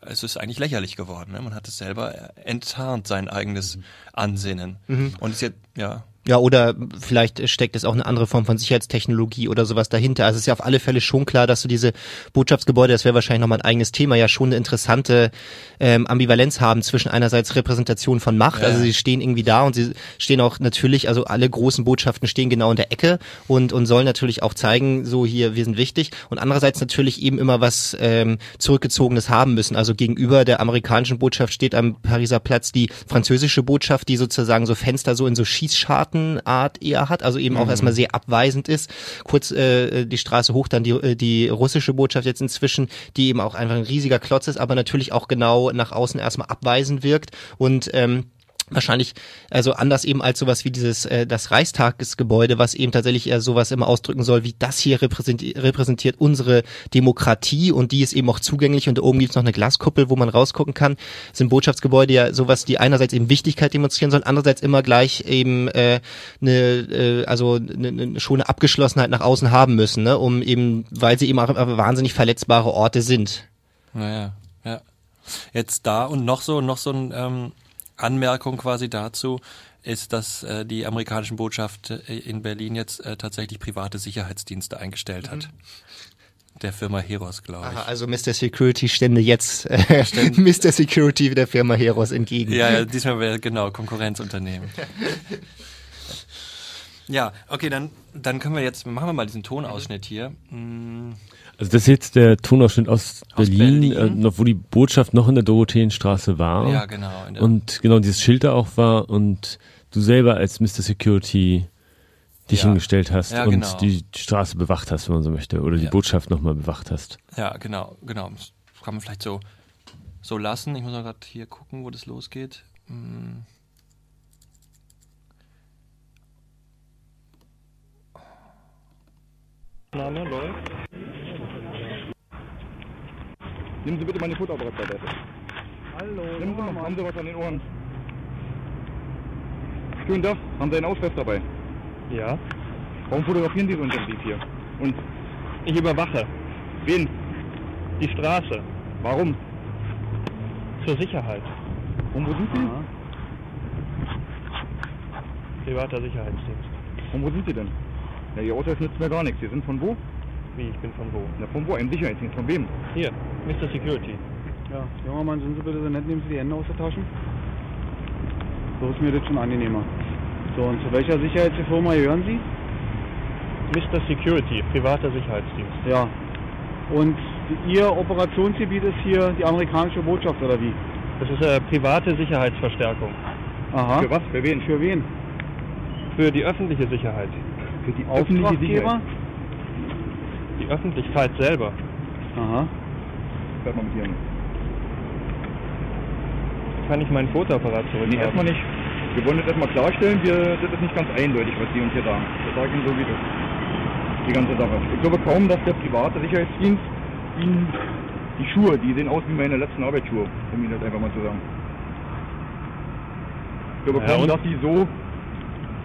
es ist eigentlich lächerlich geworden. Ne? Man hat es selber äh, enttarnt, sein eigenes Ansinnen. Mhm. Und ist jetzt, ja. Ja, oder vielleicht steckt es auch eine andere Form von Sicherheitstechnologie oder sowas dahinter. Also es ist ja auf alle Fälle schon klar, dass du diese Botschaftsgebäude, das wäre wahrscheinlich nochmal ein eigenes Thema, ja schon eine interessante ähm, Ambivalenz haben zwischen einerseits Repräsentation von Macht, Ja. also sie stehen irgendwie da und sie stehen auch natürlich, also alle großen Botschaften stehen genau in der Ecke und, und sollen natürlich auch zeigen, so hier, wir sind wichtig und andererseits natürlich eben immer was ähm, Zurückgezogenes haben müssen. Also gegenüber der amerikanischen Botschaft steht am Pariser Platz die französische Botschaft, die sozusagen so Fenster so in so Schießschartenart eher hat, also eben auch Mhm. erstmal sehr abweisend ist. Kurz äh, die Straße hoch, dann die, äh, die russische Botschaft jetzt inzwischen, die eben auch einfach ein riesiger Klotz ist, aber natürlich auch genau nach außen erstmal abweisend wirkt und ähm, wahrscheinlich also anders eben als sowas wie dieses äh, das Reichstagsgebäude, was eben tatsächlich eher sowas immer ausdrücken soll, wie das hier repräsentiert, repräsentiert unsere Demokratie und die ist eben auch zugänglich und da oben gibt's noch eine Glaskuppel, wo man rausgucken kann. Sind Botschaftsgebäude ja sowas, die einerseits eben Wichtigkeit demonstrieren sollen, andererseits immer gleich eben äh, eine äh, also eine, schon eine Abgeschlossenheit nach außen haben müssen, ne, um eben weil sie eben auch wahnsinnig verletzbare Orte sind. Naja, ja. Jetzt da und noch so, noch so ein ähm, Anmerkung quasi dazu ist, dass äh, die amerikanische Botschaft äh, in Berlin jetzt äh, tatsächlich private Sicherheitsdienste eingestellt hat. Der Firma Heros, glaube ich. Aha, also Mr. Security stände jetzt äh, Mr. Security der Firma Heros entgegen. Ja, ja, diesmal wäre genau Konkurrenzunternehmen. ja, okay, dann, dann können wir jetzt, machen wir mal diesen Tonausschnitt hier. Mm, Also das ist jetzt der Tonausschnitt aus, Berlin, Berlin. Äh, noch, wo die Botschaft noch in der Dorotheenstraße war. Ja, genau, in der- Und genau dieses Schild da auch war und du selber als Mr. Security dich Ja. hingestellt hast Ja, und genau. die Straße bewacht hast, wenn man so möchte, oder die Ja. Botschaft nochmal bewacht hast. Ja, genau, genau. Das kann man vielleicht so, so lassen. Ich muss mal gerade hier gucken, wo das losgeht. Mm. Name läuft. Nehmen Sie bitte meine Fotoapparat beiseite. Hallo. Nehmen Sie mal, haben Sie was an den Ohren? Schönen Tag, haben Sie einen Ausweis dabei? Ja. Warum fotografieren Sie so intensiv hier? Und? Ich überwache. Wen? Die Straße. Warum? Zur Sicherheit. Und wo sind Sie? Privater Sicherheitsdienst. Und wo sind Sie denn? Ja, Ihr Ausweis nützt mir gar nichts. Sie sind von wo? Wie, ich bin von wo? Na, von wo? Ein Sicherheitsdienst. Von wem? Hier, Mr. Security. Ja, junger Mann, sind Sie bitte so nett, nehmen Sie die Hände aus der Taschen. So ist mir das schon angenehmer. So, und zu welcher Sicherheitsfirma gehören Sie? Mr. Security, privater Sicherheitsdienst. Ja. Und Ihr Operationsgebiet ist hier die amerikanische Botschaft oder wie? Das ist äh, private Sicherheitsverstärkung. Aha. Für was? Für wen? Für wen? Für die öffentliche Sicherheit. Für die Auftraggeber? Die Öffentlichkeit selber. Aha. Dir. Kann ich meinen Fotoapparat zurück? Nee, erstmal nicht. Wir wollen das erstmal klarstellen, wir, das ist nicht ganz eindeutig, was Sie uns hier sagen. Das sage ich Ihnen so wie das. Die ganze Sache. Ich glaube kaum, dass der private Sicherheitsdienst Ihnen die Schuhe, die sehen aus wie meine letzten Arbeitsschuhe, um Ihnen das einfach mal zu sagen. Ich glaube Ja, kaum, dass die so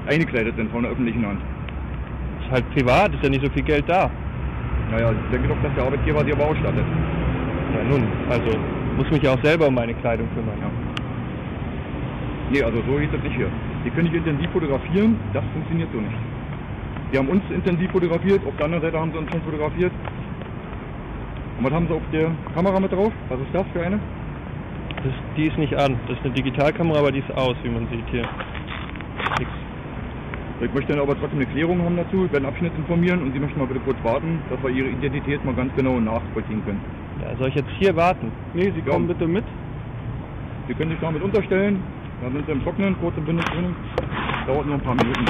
eingekleidet sind von der öffentlichen Hand. Ist halt privat, ist ja nicht so viel Geld da. Naja, ich denke doch, dass der Arbeitgeber sie aber ausstattet. Ja nun, also muss mich ja auch selber um meine Kleidung kümmern. Ja. Nee, also so geht das nicht hier. Sie können nicht intensiv fotografieren, das funktioniert so nicht. Sie haben uns intensiv fotografiert, auf der anderen Seite haben sie uns schon fotografiert. Und was haben sie auf der Kamera mit drauf? Was ist das für eine? Das, die ist nicht an. Das ist eine Digitalkamera, aber die ist aus, wie man sieht hier. Nix. Ich möchte dann aber trotzdem eine Klärung haben dazu, wir werden Abschnitt informieren und Sie möchten mal bitte kurz warten, dass wir Ihre Identität mal ganz genau nachvollziehen können. Ja, soll ich jetzt hier warten? Nee, Sie kommen bitte mit. Sie können sich damit unterstellen, dann sind Sie im Trocknen, kurz im Bindung drin. Dauert nur ein paar Minuten.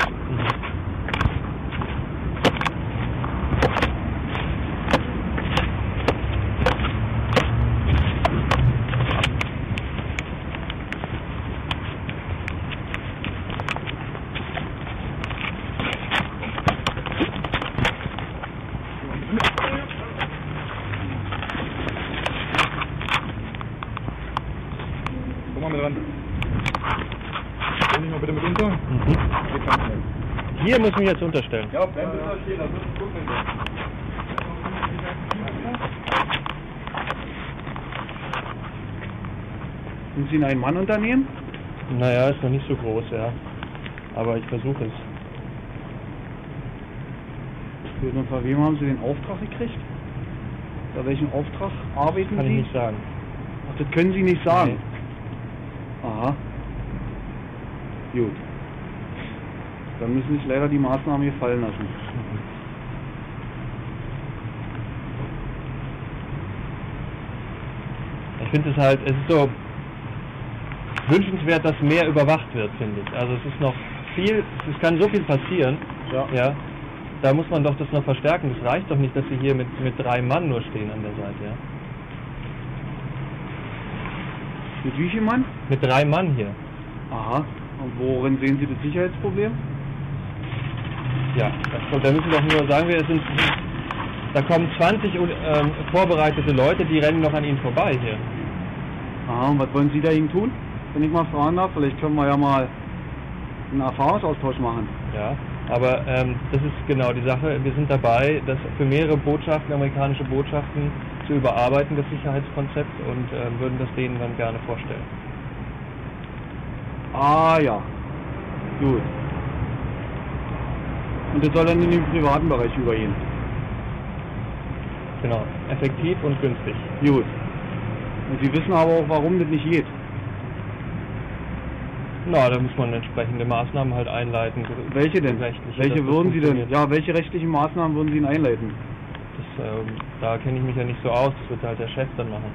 Komm mal mit ran. Komm dich mal bitte mit unter. Geht ganz schnell. Muss ich mich jetzt unterstellen. Ja, bleiben Sie da stehen, das ist gut. Sind Sie ein Ein-Mann-Unternehmen? Naja, ist noch nicht so groß, ja. Aber ich versuche es. Und von wem haben Sie den Auftrag gekriegt? Bei welchem Auftrag arbeiten Kann Sie? ich nicht sagen. Ach, das können Sie nicht sagen. Aha. Gut. Dann müssen sich leider die Maßnahmen gefallen lassen. Ich finde es halt, es ist so wünschenswert, dass mehr überwacht wird, finde ich. Also es ist noch viel, es kann so viel passieren. Ja. ja. Da muss man doch das noch verstärken. Das reicht doch nicht, dass sie hier mit, mit drei Mann nur stehen an der Seite, ja. Mit wie viel Mann? Mit drei Mann hier. Aha. Und worin sehen Sie das Sicherheitsproblem? Ja, das, da müssen wir doch nur sagen, wir sind, da kommen 20 un- ähm, vorbereitete Leute, die rennen noch an ihnen vorbei hier. Aha, und was wollen Sie dagegen tun? Wenn ich mal fragen darf, vielleicht können wir ja mal einen Erfahrungsaustausch machen. Ja, aber ähm, das ist genau die Sache. Wir sind dabei, das für mehrere Botschaften, amerikanische Botschaften zu überarbeiten, das Sicherheitskonzept, und ähm, würden das denen dann gerne vorstellen. Ah ja. Gut. Und das soll dann in den privaten Bereich übergehen. Genau, effektiv und günstig. Gut. Und Sie wissen aber auch, warum das nicht geht. Na, da muss man entsprechende Maßnahmen halt einleiten. Welche denn? Welche würden Sie denn? Ja, welche rechtlichen Maßnahmen würden Sie denn einleiten? Das, ähm, da kenne ich mich ja nicht so aus, das wird halt der Chef dann machen.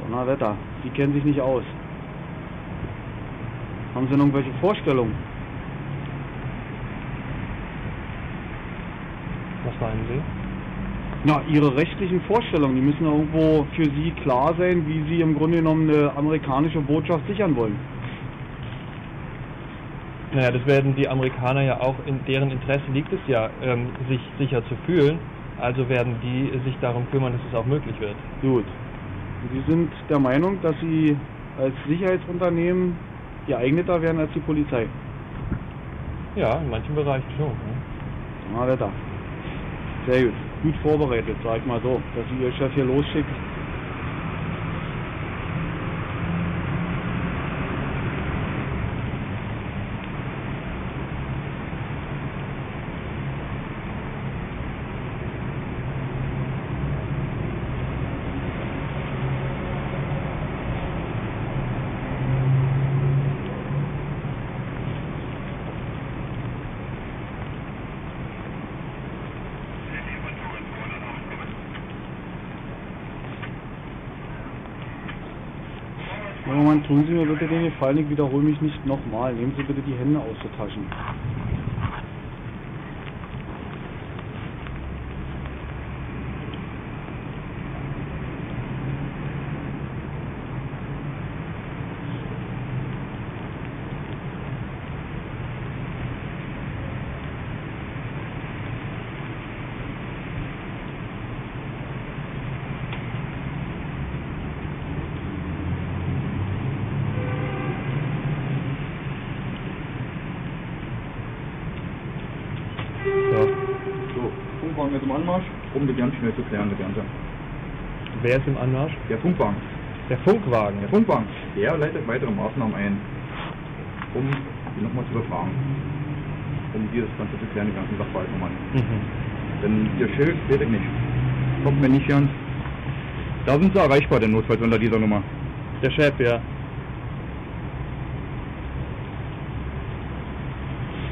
Donnerwetter, die kennen sich nicht aus. Haben Sie denn irgendwelche Vorstellungen? Was meinen Sie? Na, Ihre rechtlichen Vorstellungen, die müssen irgendwo für Sie klar sein, wie Sie im Grunde genommen eine amerikanische Botschaft sichern wollen. Naja, das werden die Amerikaner ja auch, in deren Interesse liegt es ja, ähm, sich sicher zu fühlen. Also werden die sich darum kümmern, dass es auch möglich wird. Gut. Und Sie sind der Meinung, dass Sie als Sicherheitsunternehmen geeigneter werden als die Polizei? Ja, in manchen Bereichen schon. Ne? Donnerwetter. Sehr gut. Gut vorbereitet, sag ich mal so, dass Sie Ihr Chef hier losschickt. Tun Sie mir bitte den Gefallen, ich wiederhole mich nicht nochmal. Nehmen Sie bitte die Hände aus der Taschen. So, Funkwagen ist im Anmarsch, um das ganz schnell zu klären, das Ganze. Wer ist im Anmarsch? Der Funkwagen. Der Funkwagen. Der Funkwagen, der leitet weitere Maßnahmen ein, um die nochmal zu befragen. Um dieses Ganze zu klären, die ganzen Sachverhalte nochmal. Mhm. Denn Ihr Schild seht ich nicht. Kommt mir nicht ganz. Da sind Sie erreichbar, denn notfalls unter dieser Nummer. Der Chef, ja.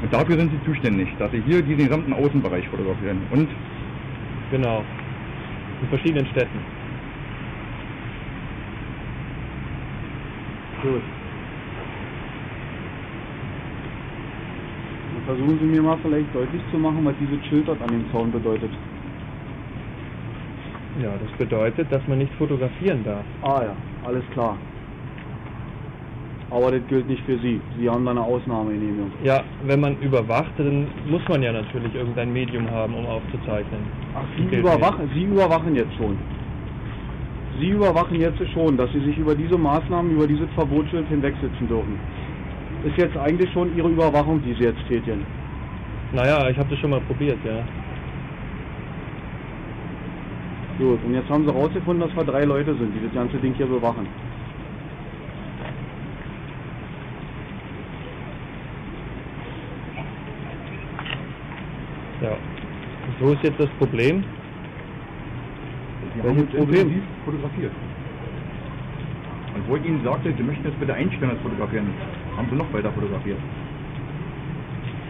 Und dafür sind Sie zuständig, dass Sie hier diesen gesamten Außenbereich fotografieren. Und Genau. In verschiedenen Städten. Gut. Dann versuchen Sie mir mal vielleicht deutlich zu machen, was dieses Schild dort an dem Zaun bedeutet. Ja, das bedeutet, dass man nicht fotografieren darf. Ah ja, alles klar. Aber das gilt nicht für Sie. Sie haben da eine Ausnahmegenehmigung. Ja, wenn man überwacht, dann muss man ja natürlich irgendein Medium haben, um aufzuzeichnen. Ach, Sie überwachen, Sie überwachen jetzt schon. Sie überwachen jetzt schon, dass Sie sich über diese Maßnahmen, über dieses Verbotsschild hinwegsetzen dürfen. Ist jetzt eigentlich schon Ihre Überwachung, die Sie jetzt tätigen. Naja, ich habe das schon mal probiert, ja. Gut, und jetzt haben Sie rausgefunden, dass wir drei Leute sind, die das ganze Ding hier bewachen. Ja. So ist jetzt das Problem. Sie Welches haben uns Problem? fotografiert. Und wo ich Ihnen sagte, Sie möchten jetzt bitte einstellen als fotografieren, haben Sie noch weiter fotografiert.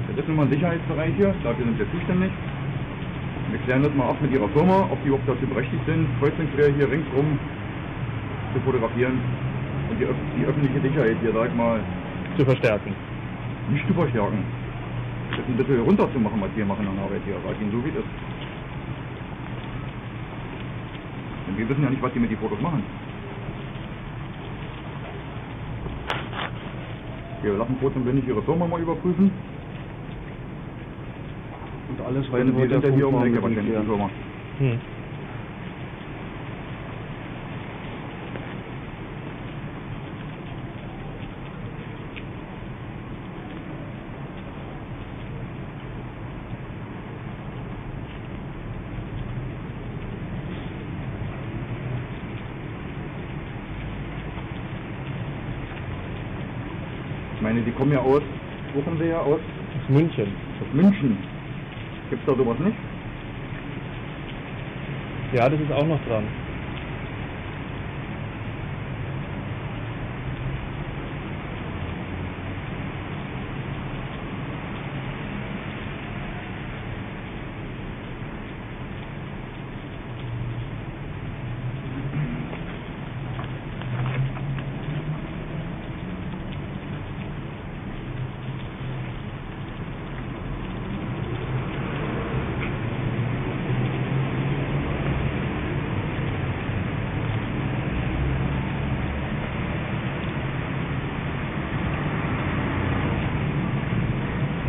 Das ist nun mal ein Sicherheitsbereich hier, dafür sind wir zuständig. Wir klären das mal ab mit Ihrer Firma, ob die überhaupt dazu berechtigt sind, Kreuzungsquer hier ringsrum zu fotografieren und die, die öffentliche Sicherheit hier, sag ich mal, Zu verstärken. nicht zu verstärken. Das ein bisschen runterzumachen, was wir machen an Arbeit hier, sag ich Ihnen so wie es ist. Denn wir wissen ja nicht, was die mit den Fotos machen. Wir lassen kurz und wenig Ihre Firma mal überprüfen. Und alles weitere wir sind ja hier um die Ecke wahrscheinlich, die. Firma. Hm. Meine, die kommen ja aus, wo kommen sie ja aus? Aus München. Aus München. Gibt's da sowas nicht? Ja, das ist auch noch dran.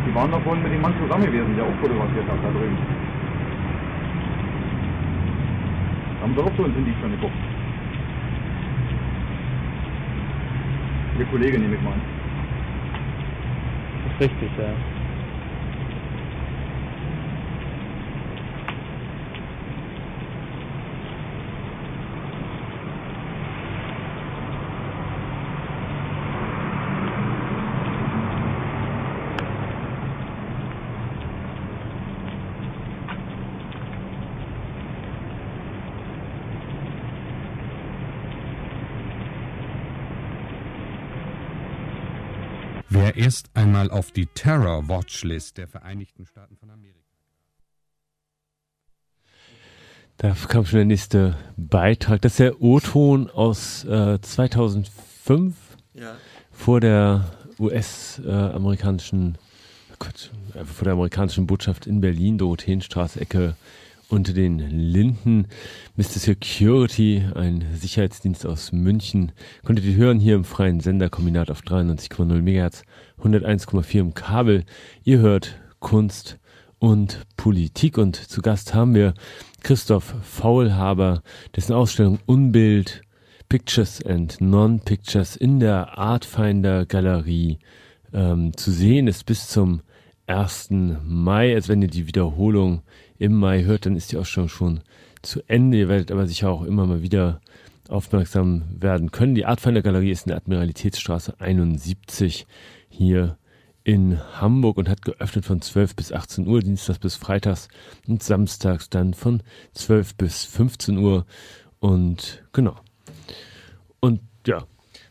Die waren doch vorhin mit dem Mann zusammen gewesen, der auch fotografiert hat da drüben. Haben sie auch so ins Handy schon geguckt. Ihr Kollege nehme ich mal an. Das ist richtig, ja. Wer erst einmal auf die Terror Watchlist der Vereinigten Staaten von Amerika Da kam schon der nächste Beitrag. Das ist der O-Ton aus äh, 2005. Ja. vor der US-amerikanischen, Gott, äh, vor der amerikanischen Botschaft in Berlin, Dorotheenstraße, Ecke unter den Linden. Mr. Security, ein Sicherheitsdienst aus München, konntet ihr hören hier im freien Senderkombinat auf 93,0 MHz, 101,4 im Kabel. Ihr hört Kunst und Politik und zu Gast haben wir Christoph Faulhaber, dessen Ausstellung Unbild Pictures and Non-Pictures in der Artfinder Galerie ähm, zu sehen ist bis zum 1. Mai. Also wenn ihr die Wiederholung im Mai hört, dann ist die Ausstellung schon zu Ende. Ihr werdet aber sicher auch immer mal wieder aufmerksam werden können. Die Artfinder Galerie ist in der Admiralitätsstraße 71 hier in Hamburg und hat geöffnet von 12 bis 18 Uhr, Dienstags bis Freitags und Samstags dann von 12 bis 15 Uhr. Und genau. Und ja,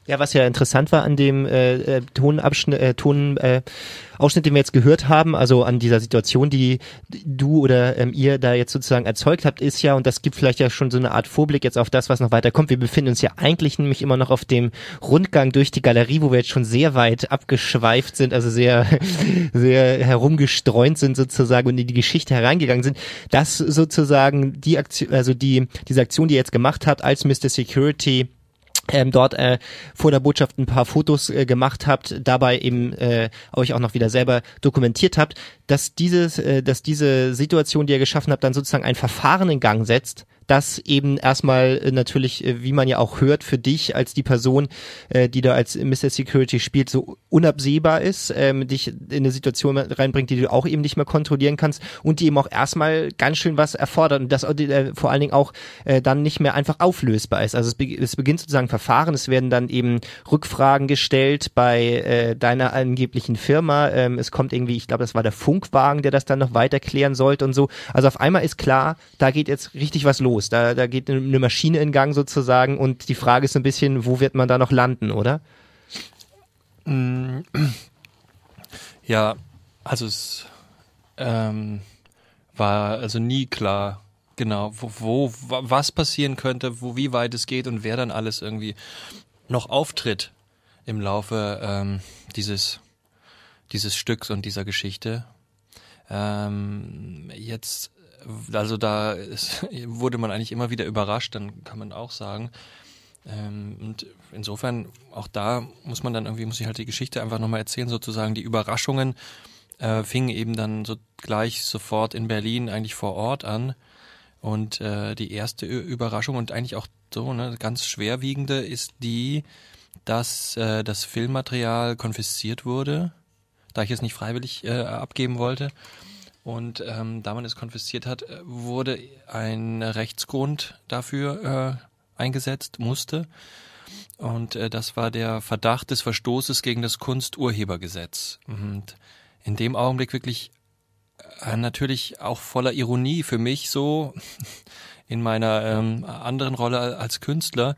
Ja, was ja interessant war an dem äh, äh, Tonabschnitt, äh, Ton, äh, Ausschnitt, den wir jetzt gehört haben, also an dieser Situation, die du oder ähm, ihr da jetzt sozusagen erzeugt habt, ist ja, und das gibt vielleicht ja schon so eine Art Vorblick jetzt auf das, was noch weiter kommt. Wir befinden uns ja eigentlich nämlich immer noch auf dem Rundgang durch die Galerie, wo wir jetzt schon sehr weit abgeschweift sind, also sehr, sehr herumgestreunt sind sozusagen und in die Geschichte hereingegangen sind. Das sozusagen die Aktion, also die, diese Aktion, die ihr jetzt gemacht habt als Mr. Security, ähm, dort äh, vor der Botschaft ein paar Fotos äh, gemacht habt, dabei eben äh, euch auch noch wieder selber dokumentiert habt, dass dieses, äh, dass diese Situation, die ihr geschaffen habt, dann sozusagen ein Verfahren in Gang setzt, das eben erstmal äh, natürlich, äh, wie man ja auch hört, für dich als die Person, äh, die da als Mr. Security spielt, so unabsehbar ist, ähm, dich in eine Situation reinbringt, die du auch eben nicht mehr kontrollieren kannst und die eben auch erstmal ganz schön was erfordert und das vor allen Dingen auch dann nicht mehr einfach auflösbar ist. Also es, be es beginnt sozusagen Verfahren, es werden dann eben Rückfragen gestellt bei deiner angeblichen Firma. Ähm, es kommt irgendwie, ich glaube, das war der Funkwagen, der das dann noch weiter klären sollte und so. Also auf einmal ist klar, da geht jetzt richtig was los. Da, da geht eine Maschine in Gang sozusagen und die Frage ist so ein bisschen, wo wird man da noch landen, oder? Mm. Ja, also es ähm, war also nie klar, genau, wo, wo wa- was passieren könnte, wo wie weit es geht und wer dann alles irgendwie noch auftritt im Laufe ähm, dieses dieses Stücks und dieser Geschichte. Ähm, jetzt, also da ist, wurde man eigentlich immer wieder überrascht, dann kann man auch sagen. Ähm, und insofern, auch da muss man dann irgendwie, muss ich halt die Geschichte einfach nochmal erzählen, sozusagen die Überraschungen äh, fingen eben dann so gleich sofort in Berlin eigentlich vor Ort an. Und äh, die erste Überraschung und eigentlich auch so ne, ganz schwerwiegende ist die, dass äh, das Filmmaterial konfisziert wurde, da ich es nicht freiwillig äh, abgeben wollte. Und ähm, da man es konfisziert hat, äh, wurde ein Rechtsgrund dafür äh, eingesetzt, musste. Und äh, das war der Verdacht des Verstoßes gegen das Kunsturhebergesetz. Und in dem Augenblick wirklich äh, natürlich auch voller Ironie für mich so in meiner ähm, anderen Rolle als Künstler,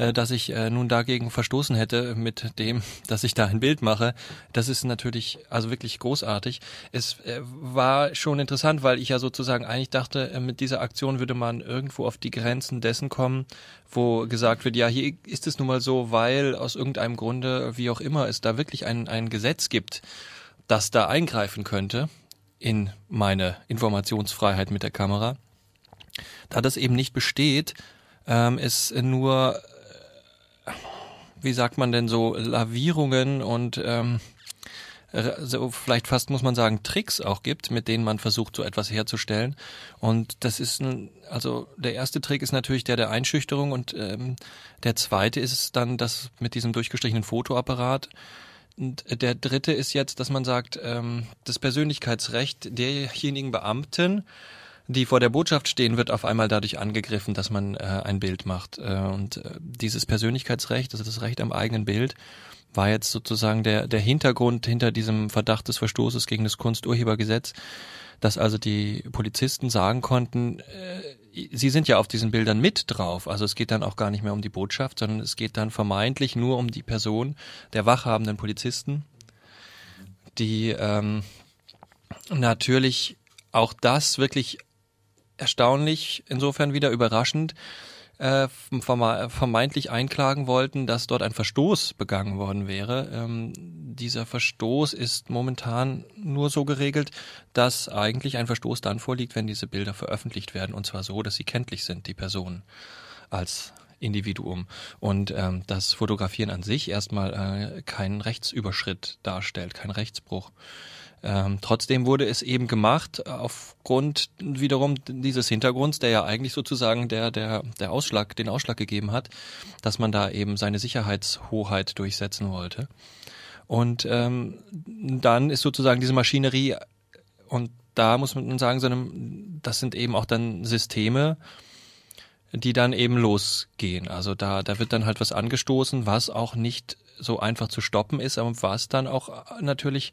äh, dass ich äh, nun dagegen verstoßen hätte mit dem, dass ich da ein Bild mache. Das ist natürlich also wirklich großartig. Es äh, war schon interessant, weil ich ja sozusagen eigentlich dachte, äh, mit dieser Aktion würde man irgendwo auf die Grenzen dessen kommen, wo gesagt wird, ja, hier ist es nun mal so, weil aus irgendeinem Grunde, wie auch immer, es da wirklich ein, ein Gesetz gibt, das da eingreifen könnte in meine Informationsfreiheit mit der Kamera. Da das eben nicht besteht, ähm, es nur, wie sagt man denn so, Lavierungen und ähm, r- so vielleicht fast muss man sagen Tricks auch gibt, mit denen man versucht so etwas herzustellen. Und das ist ein, also der erste Trick ist natürlich der der Einschüchterung und ähm, der zweite ist dann das mit diesem durchgestrichenen Fotoapparat. Und der dritte ist jetzt, dass man sagt, ähm, das Persönlichkeitsrecht derjenigen Beamten, die vor der Botschaft stehen, wird auf einmal dadurch angegriffen, dass man äh, ein Bild macht. Äh, und äh, dieses Persönlichkeitsrecht, also das Recht am eigenen Bild, war jetzt sozusagen der, der Hintergrund hinter diesem Verdacht des Verstoßes gegen das Kunsturhebergesetz, dass also die Polizisten sagen konnten, äh, sie sind ja auf diesen Bildern mit drauf. Also es geht dann auch gar nicht mehr um die Botschaft, sondern es geht dann vermeintlich nur um die Person der wachhabenden Polizisten, die ähm, natürlich auch das wirklich erstaunlich, insofern wieder überraschend, äh, verme- vermeintlich einklagen wollten, dass dort ein Verstoß begangen worden wäre. Ähm, dieser Verstoß ist momentan nur so geregelt, dass eigentlich ein Verstoß dann vorliegt, wenn diese Bilder veröffentlicht werden und zwar so, dass sie kenntlich sind, die Personen als Individuum und ähm, das Fotografieren an sich erstmal äh, keinen Rechtsüberschritt darstellt, kein Rechtsbruch. Ähm, trotzdem wurde es eben gemacht aufgrund wiederum dieses Hintergrunds, der ja eigentlich sozusagen der der der Ausschlag den Ausschlag gegeben hat, dass man da eben seine Sicherheitshoheit durchsetzen wollte. Und ähm, dann ist sozusagen diese Maschinerie und da muss man sagen, das sind eben auch dann Systeme, die dann eben losgehen. Also da, da wird dann halt was angestoßen, was auch nicht so einfach zu stoppen ist, aber was dann auch natürlich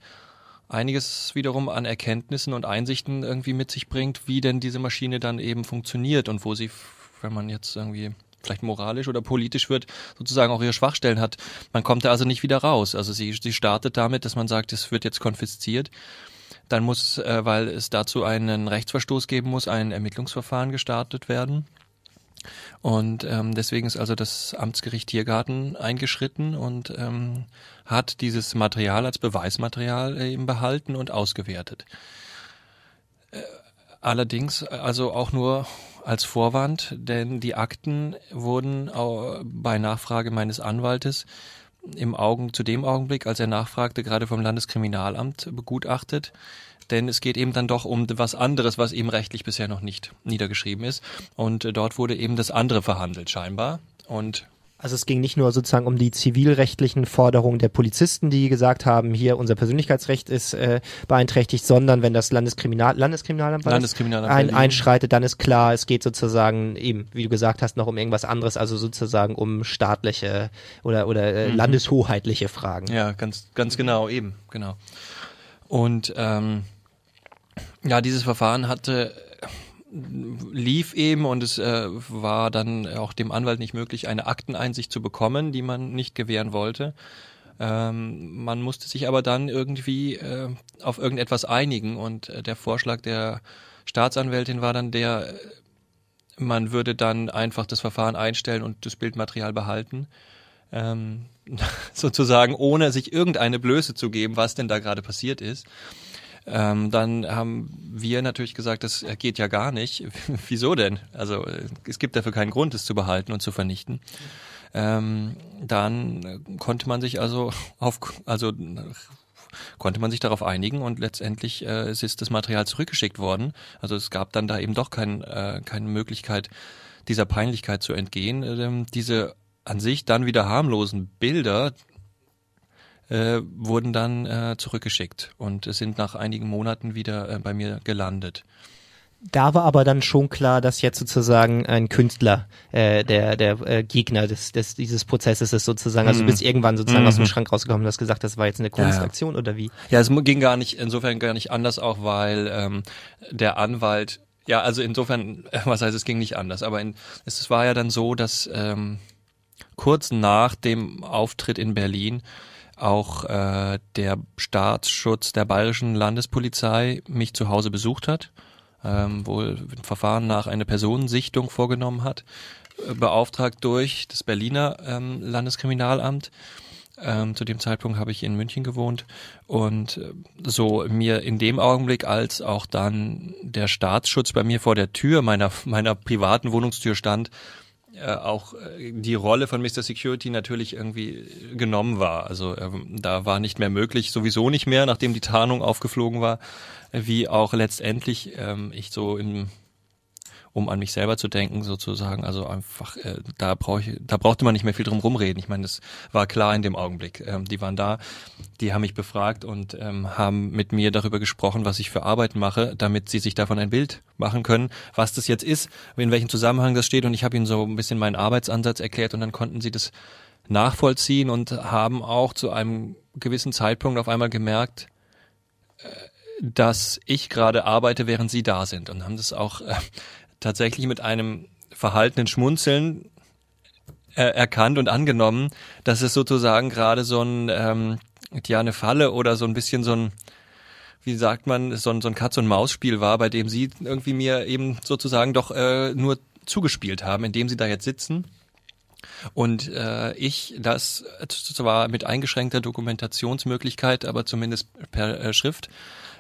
einiges wiederum an Erkenntnissen und Einsichten irgendwie mit sich bringt, wie denn diese Maschine dann eben funktioniert und wo sie, wenn man jetzt irgendwie vielleicht moralisch oder politisch wird, sozusagen auch ihre Schwachstellen hat. Man kommt da also nicht wieder raus. Also sie, sie startet damit, dass man sagt, es wird jetzt konfisziert. Dann muss, äh, weil es dazu einen Rechtsverstoß geben muss, ein Ermittlungsverfahren gestartet werden. Und ähm, deswegen ist also das Amtsgericht Tiergarten eingeschritten und ähm, hat dieses Material als Beweismaterial eben behalten und ausgewertet. Äh, allerdings also auch nur als Vorwand, denn die Akten wurden bei Nachfrage meines Anwaltes im Augen zu dem Augenblick, als er nachfragte, gerade vom Landeskriminalamt begutachtet denn es geht eben dann doch um was anderes, was eben rechtlich bisher noch nicht niedergeschrieben ist. Und äh, dort wurde eben das andere verhandelt scheinbar. Und Also es ging nicht nur sozusagen um die zivilrechtlichen Forderungen der Polizisten, die gesagt haben, hier unser Persönlichkeitsrecht ist äh, beeinträchtigt, sondern wenn das Landeskriminal Landeskriminalamt? Landeskriminalamt ein, einschreitet, dann ist klar, es geht sozusagen eben, wie du gesagt hast, noch um irgendwas anderes, also sozusagen um staatliche oder oder äh, Mhm. landeshoheitliche Fragen. Ja, ganz, ganz genau, eben, genau. Und ähm, ja, dieses Verfahren hatte lief eben und es äh, war dann auch dem Anwalt nicht möglich, eine Akteneinsicht zu bekommen, die man nicht gewähren wollte. Ähm, man musste sich aber dann irgendwie äh, auf irgendetwas einigen und äh, der Vorschlag der Staatsanwältin war dann der, man würde dann einfach das Verfahren einstellen und das Bildmaterial behalten. Ähm, sozusagen ohne sich irgendeine Blöße zu geben, was denn da gerade passiert ist. Ähm, dann haben wir natürlich gesagt, das geht ja gar nicht. Wieso denn? Also äh, es gibt dafür keinen Grund, es zu behalten und zu vernichten. Ähm, dann konnte man sich also auf, also konnte man sich darauf einigen und letztendlich äh, ist das Material zurückgeschickt worden. Also es gab dann da eben doch kein, äh, keine Möglichkeit, dieser Peinlichkeit zu entgehen. Ähm, diese an sich dann wieder harmlosen Bilder äh, wurden dann äh, zurückgeschickt und sind nach einigen Monaten wieder äh, bei mir gelandet. Da war aber dann schon klar, dass jetzt sozusagen ein Künstler äh, der der äh, Gegner des, des dieses Prozesses ist sozusagen. Also Mhm. du bist irgendwann sozusagen aus dem Mhm. Schrank rausgekommen und hast gesagt, das war jetzt eine Ja, ja. Kunstaktion oder wie? Ja, es ging gar nicht, insofern gar nicht anders, auch weil ähm, der Anwalt, ja, also insofern, äh, was heißt, es ging nicht anders, aber in, es war ja dann so, dass ähm, kurz nach dem Auftritt in Berlin auch äh, der Staatsschutz der bayerischen Landespolizei mich zu Hause besucht hat, ähm, wohl ein Verfahren nach einer Personensichtung vorgenommen hat, äh, beauftragt durch das Berliner ähm, Landeskriminalamt. Ähm, zu dem Zeitpunkt habe ich in München gewohnt und äh, so mir in dem Augenblick, als auch dann der Staatsschutz bei mir vor der Tür meiner meiner privaten Wohnungstür stand, äh, auch äh, die Rolle von Mr. Security natürlich irgendwie genommen war. Also ähm, da war nicht mehr möglich, sowieso nicht mehr, nachdem die Tarnung aufgeflogen war, wie auch letztendlich ähm, ich so im um an mich selber zu denken sozusagen, also einfach äh, da brauche ich, da brauchte man nicht mehr viel drum rumreden. Ich meine, das war klar in dem Augenblick. Ähm, die waren da, die haben mich befragt und ähm, haben mit mir darüber gesprochen, was ich für Arbeit mache, damit sie sich davon ein Bild machen können, was das jetzt ist, in welchem Zusammenhang das steht und ich habe ihnen so ein bisschen meinen Arbeitsansatz erklärt und dann konnten sie das nachvollziehen und haben auch zu einem gewissen Zeitpunkt auf einmal gemerkt, äh, dass ich gerade arbeite, während sie da sind und haben das auch äh, tatsächlich mit einem verhaltenen Schmunzeln äh, erkannt und angenommen, dass es sozusagen gerade so ein ähm, ja eine Falle oder so ein bisschen so ein wie sagt man so ein, so ein Katz und Maus Spiel war, bei dem sie irgendwie mir eben sozusagen doch äh, nur zugespielt haben, indem sie da jetzt sitzen und äh, ich das zwar mit eingeschränkter Dokumentationsmöglichkeit, aber zumindest per äh, Schrift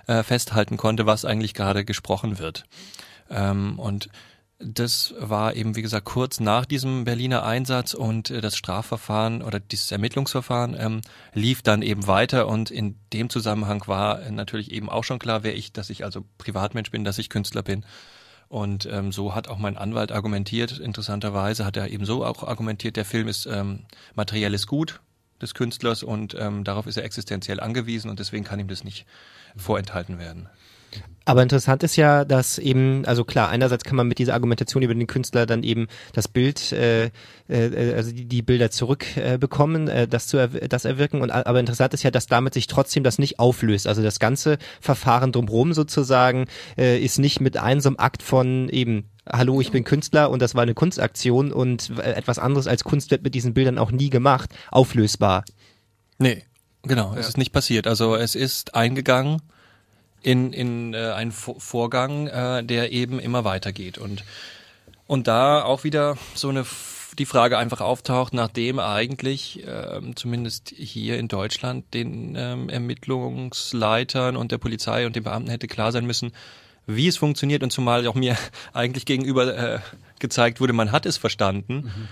äh, festhalten konnte, was eigentlich gerade gesprochen wird. Ähm, und das war eben, wie gesagt, kurz nach diesem Berliner Einsatz und äh, das Strafverfahren oder dieses Ermittlungsverfahren ähm, lief dann eben weiter und in dem Zusammenhang war natürlich eben auch schon klar, wer ich, dass ich also Privatmensch bin, dass ich Künstler bin. Und ähm, so hat auch mein Anwalt argumentiert, interessanterweise hat er eben so auch argumentiert, der Film ist ähm, materielles Gut des Künstlers und ähm, darauf ist er existenziell angewiesen und deswegen kann ihm das nicht vorenthalten werden. Aber interessant ist ja, dass eben, also klar, einerseits kann man mit dieser Argumentation über den Künstler dann eben das Bild, äh, äh, also die, die Bilder zurückbekommen, äh, äh, das zu das erwirken. Und aber interessant ist ja, dass damit sich trotzdem das nicht auflöst. Also das ganze Verfahren drumherum sozusagen äh, ist nicht mit einem so einem Akt von eben Hallo, ich bin Künstler und das war eine Kunstaktion und äh, etwas anderes als Kunst wird mit diesen Bildern auch nie gemacht, auflösbar. Nee, genau, ja. es ist nicht passiert. Also es ist eingegangen in, in äh, einen Vorgang, äh, der eben immer weitergeht. Und, und da auch wieder so eine die Frage einfach auftaucht, nachdem eigentlich ähm, zumindest hier in Deutschland den ähm, Ermittlungsleitern und der Polizei und den Beamten hätte klar sein müssen, wie es funktioniert und zumal auch mir eigentlich gegenüber äh, gezeigt wurde, man hat es verstanden, mhm.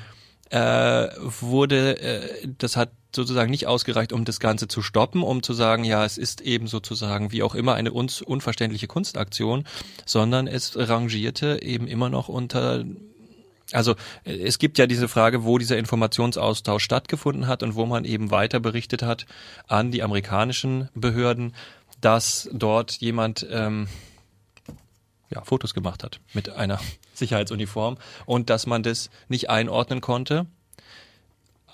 Äh, wurde, äh, das hat sozusagen nicht ausgereicht, um das Ganze zu stoppen, um zu sagen, ja, es ist eben sozusagen wie auch immer eine uns unverständliche Kunstaktion, sondern es rangierte eben immer noch unter also es gibt ja diese Frage, wo dieser Informationsaustausch stattgefunden hat und wo man eben weiter berichtet hat an die amerikanischen Behörden, dass dort jemand ähm, ja, Fotos gemacht hat mit einer Sicherheitsuniform und dass man das nicht einordnen konnte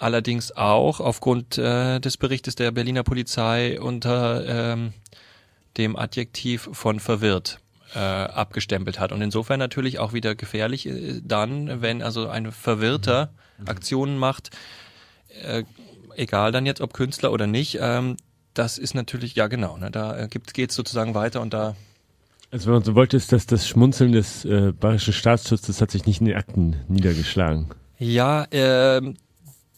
allerdings auch aufgrund äh, des Berichtes der Berliner Polizei unter ähm, dem Adjektiv von verwirrt äh, abgestempelt hat. Und insofern natürlich auch wieder gefährlich äh, dann, wenn also ein Verwirrter mhm. Aktionen macht, äh, egal dann jetzt ob Künstler oder nicht, ähm, das ist natürlich, ja genau, ne, da äh, geht es sozusagen weiter und da also wenn man so wollte, ist dass das Schmunzeln des äh, bayerischen Staatsschutzes hat sich nicht in den Akten niedergeschlagen. Ja, äh,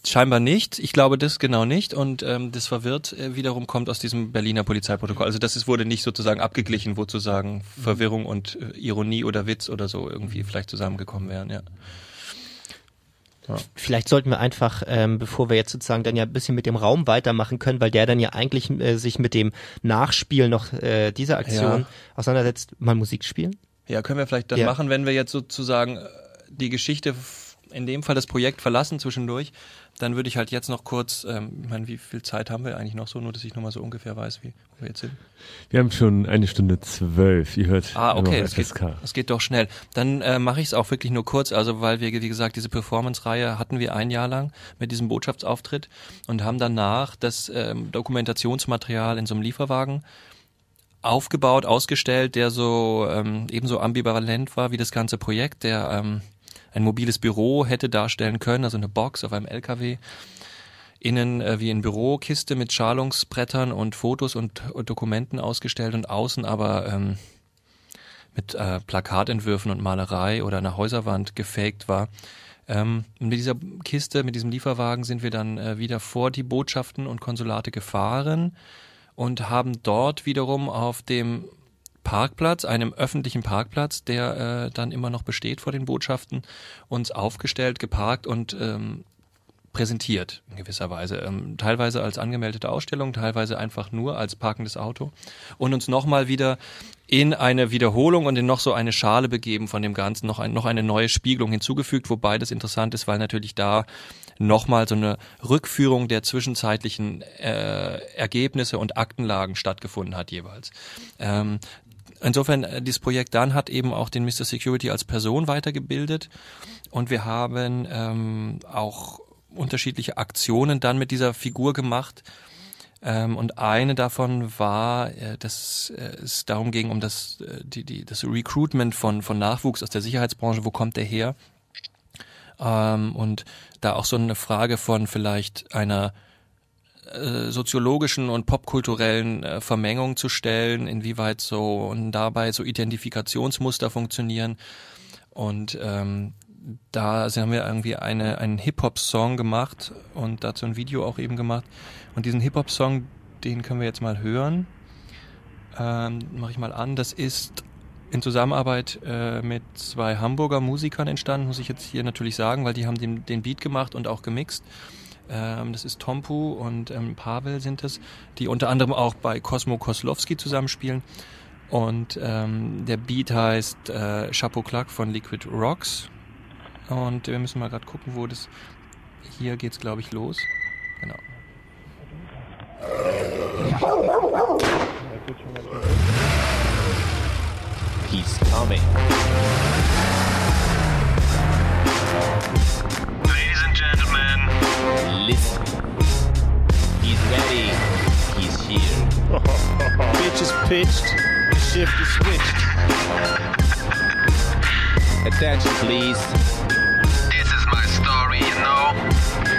Scheinbar nicht. Ich glaube das genau nicht. Und ähm, das verwirrt äh, wiederum kommt aus diesem Berliner Polizeiprotokoll. Also das ist, wurde nicht sozusagen abgeglichen, wo sozusagen Verwirrung und äh, Ironie oder Witz oder so irgendwie vielleicht zusammengekommen wären. Ja. Ja. Vielleicht sollten wir einfach, ähm, bevor wir jetzt sozusagen dann ja ein bisschen mit dem Raum weitermachen können, weil der dann ja eigentlich äh, sich mit dem Nachspiel noch äh, dieser Aktion ja. auseinandersetzt, mal Musik spielen? Ja, können wir vielleicht dann ja. machen, wenn wir jetzt sozusagen äh, die Geschichte, in dem Fall das Projekt verlassen zwischendurch dann würde ich halt jetzt noch kurz, ähm, ich meine, wie viel Zeit haben wir eigentlich noch so, nur dass ich nochmal so ungefähr weiß, wie wo wir jetzt sind? Wir haben schon eine Stunde zwölf. Ihr hört Ah, okay, es geht, es geht doch schnell. Dann äh, mache ich es auch wirklich nur kurz, also weil wir, wie gesagt, diese Performance-Reihe hatten wir ein Jahr lang mit diesem Botschaftsauftritt und haben danach das ähm, Dokumentationsmaterial in so einem Lieferwagen aufgebaut, ausgestellt, der so ähm, ebenso ambivalent war wie das ganze Projekt, der ähm, ein mobiles Büro hätte darstellen können, also eine Box auf einem LKW. Innen äh, wie ein Bürokiste mit Schalungsbrettern und Fotos und, und Dokumenten ausgestellt und außen aber ähm, mit äh, Plakatentwürfen und Malerei oder einer Häuserwand gefaked war. Ähm, mit dieser Kiste, mit diesem Lieferwagen sind wir dann äh, wieder vor die Botschaften und Konsulate gefahren und haben dort wiederum auf dem Parkplatz, einem öffentlichen Parkplatz, der äh, dann immer noch besteht vor den Botschaften, uns aufgestellt, geparkt und ähm, präsentiert in gewisser Weise. Ähm, teilweise als angemeldete Ausstellung, teilweise einfach nur als parkendes Auto und uns nochmal wieder in eine Wiederholung und in noch so eine Schale begeben von dem Ganzen, noch, ein, noch eine neue Spiegelung hinzugefügt, wobei das interessant ist, weil natürlich da nochmal so eine Rückführung der zwischenzeitlichen äh, Ergebnisse und Aktenlagen stattgefunden hat jeweils. Ähm, Insofern, äh, dieses Projekt dann hat eben auch den Mr. Security als Person weitergebildet und wir haben ähm, auch unterschiedliche Aktionen dann mit dieser Figur gemacht. Ähm, und eine davon war, äh, dass äh, es darum ging, um das, äh, die, die, das Recruitment von, von Nachwuchs aus der Sicherheitsbranche, wo kommt der her? Ähm, und da auch so eine Frage von vielleicht einer äh, soziologischen und popkulturellen äh, Vermengung zu stellen, inwieweit so und dabei so Identifikationsmuster funktionieren. Und ähm, da haben wir irgendwie eine, einen Hip-Hop-Song gemacht und dazu ein Video auch eben gemacht. Und diesen Hip-Hop-Song, den können wir jetzt mal hören. Ähm, Mache ich mal an. Das ist in Zusammenarbeit äh, mit zwei Hamburger Musikern entstanden, muss ich jetzt hier natürlich sagen, weil die haben den, den Beat gemacht und auch gemixt. Ähm, das ist Tompu und ähm, Pavel sind es, die unter anderem auch bei Cosmo Koslowski zusammenspielen. Und ähm, der Beat heißt äh, Chapeau Clark von Liquid Rocks. Und wir müssen mal gerade gucken, wo das. Hier geht's, glaube ich, los. Genau. He's coming. Ladies and gentlemen, listen. He's ready. He's here. Pitch is pitched. The shift is switched. Attention, please. This is my story, you know.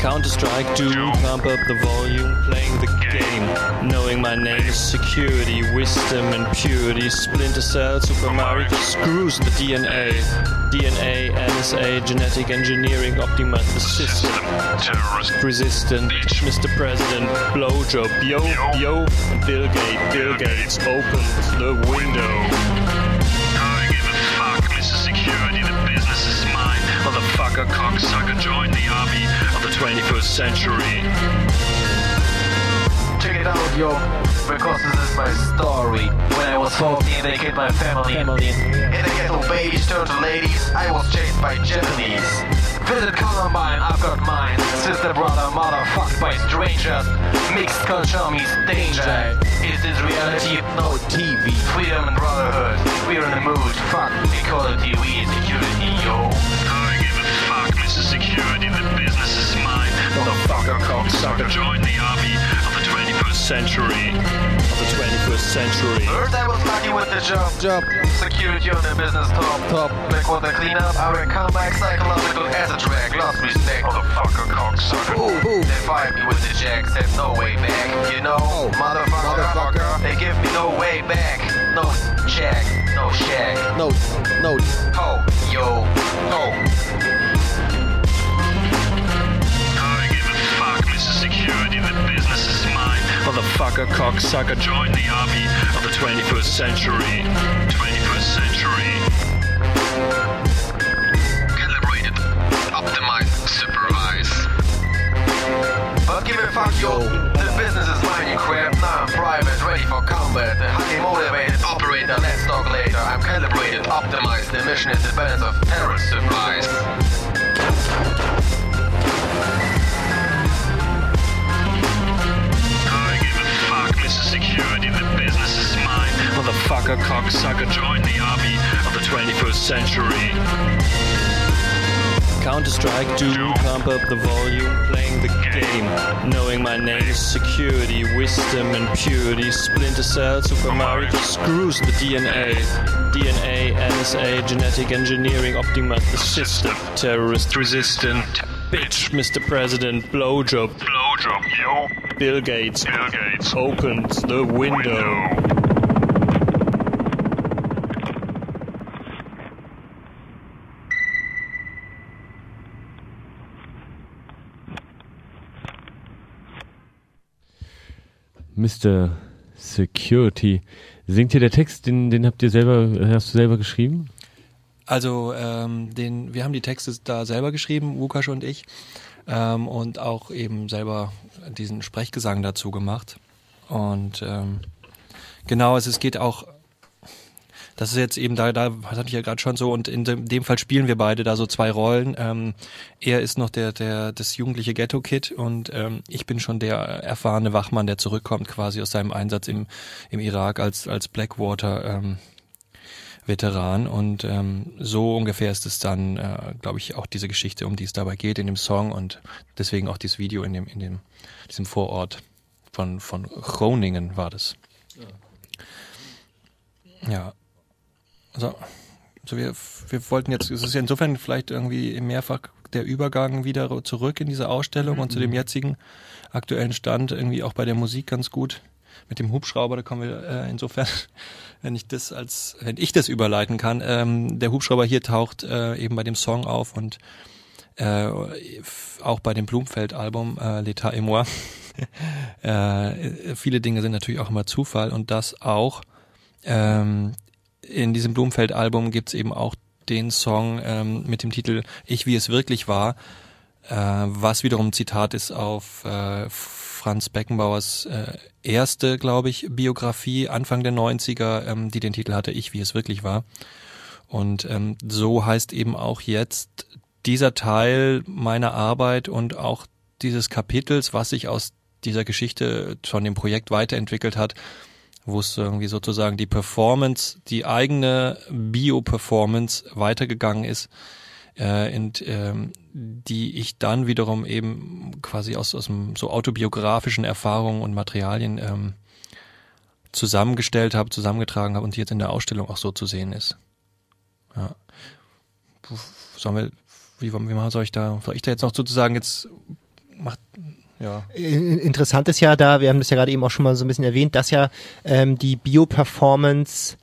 Counter Strike 2, pump up the volume, playing the game. Knowing my name is security, wisdom, and purity. Splinter Cell, Super Mario screws the DNA. DNA, NSA, genetic engineering, optimize the system. Terrorist resistant, Mr. President, blowjob, yo, yo, Bill Gates, Bill Gates opens the window. Motherfucker, cocksucker, join the army of the 21st century. Check it out, yo, because this is my story. When I was 14, they killed my family. In the ghetto, babies turned to ladies. I was chased by Japanese. Visit Columbine, I've got mine. Sister, brother, mother, fucked by strangers. Mixed culture means danger. Is this reality? No TV. Freedom and brotherhood. We're in the mood. Fuck equality, we security, yo. Security, the business is mine. Motherfucker, cocksucker, join the army of the 21st century. Of the 21st century. Heard I was lucky with the job. Job. Security on the business top. Top. Back for the cleanup. I will come back psychological acid track. Lost respect. Motherfucker, cocksucker. Ooh, ooh. They fired me with the jacks. Said no way back. You know, oh, motherfucker. motherfucker. They give me no way back. No check. No shack. No. No. Ho. Yo. Ho. Fuck, Mr. Security, the business is mine. Motherfucker, cocksucker, join the army of the 21st century. 21st century. Calibrated, optimized, supervised. But give a fuck, yo. The business is mine, you crap. Now I'm private, ready for combat. The highly motivated operator, let's talk later. I'm calibrated, optimized. The mission is the balance of terrorist surprise. Security, the business is mine. Motherfucker, cocksucker, join the army of the 21st century. Counter Strike 2, pump up the volume, playing the game. Knowing my name is security, wisdom, and purity. Splinter Cell, Super Mario screws the DNA. DNA, NSA, genetic engineering, optimize the system. Terrorist resistant. Bitch, Mr. President, blowjob. Blowjob, yo. Bill Gates, Bill Gates opens the window. Mr. Security. Singt hier der Text, den, den habt ihr selber, hast du selber geschrieben? Also ähm, den, wir haben die Texte da selber geschrieben, Lukas und ich, ähm, und auch eben selber diesen Sprechgesang dazu gemacht. Und ähm, genau, also es geht auch, das ist jetzt eben da, da hatte ich ja gerade schon so, und in dem, Fall spielen wir beide da so zwei Rollen. Ähm, er ist noch der, der, das jugendliche Ghetto-Kid und ähm, ich bin schon der erfahrene Wachmann, der zurückkommt quasi aus seinem Einsatz im, im Irak als, als Blackwater. Ähm, Veteran und ähm, so ungefähr ist es dann, äh, glaube ich, auch diese Geschichte, um die es dabei geht in dem Song und deswegen auch dieses Video in dem in dem diesem Vorort von von Groningen war das. Ja. Also, also wir, wir wollten jetzt, es ist ja insofern vielleicht irgendwie mehrfach der Übergang wieder zurück in diese Ausstellung und zu dem jetzigen aktuellen Stand irgendwie auch bei der Musik ganz gut. Mit dem Hubschrauber, da kommen wir äh, insofern, wenn ich das als, wenn ich das überleiten kann, ähm, der Hubschrauber hier taucht äh, eben bei dem Song auf und äh, auch bei dem Blumfeld-Album äh, L'État et moi. äh, viele Dinge sind natürlich auch immer Zufall und das auch. Ähm, in diesem Blumfeld-Album gibt's eben auch den Song ähm, mit dem Titel Ich wie es wirklich war, äh, was wiederum Zitat ist auf äh, Franz Beckenbauers äh, erste, glaube ich, Biografie Anfang der 90er, ähm, die den Titel hatte Ich wie es wirklich war. Und ähm, so heißt eben auch jetzt dieser Teil meiner Arbeit und auch dieses Kapitels, was sich aus dieser Geschichte von dem Projekt weiterentwickelt hat, wo es irgendwie sozusagen die Performance, die eigene Bio-Performance weitergegangen ist, äh, und, ähm, die ich dann wiederum eben quasi aus, aus so autobiografischen Erfahrungen und Materialien ähm, zusammengestellt habe, zusammengetragen habe und die jetzt in der Ausstellung auch so zu sehen ist. Ja. Sollen wir, wie, wie soll ich da, soll ich da jetzt noch sozusagen jetzt macht ja. Interessant ist ja da, wir haben das ja gerade eben auch schon mal so ein bisschen erwähnt, dass ja ähm, die Bio-Performance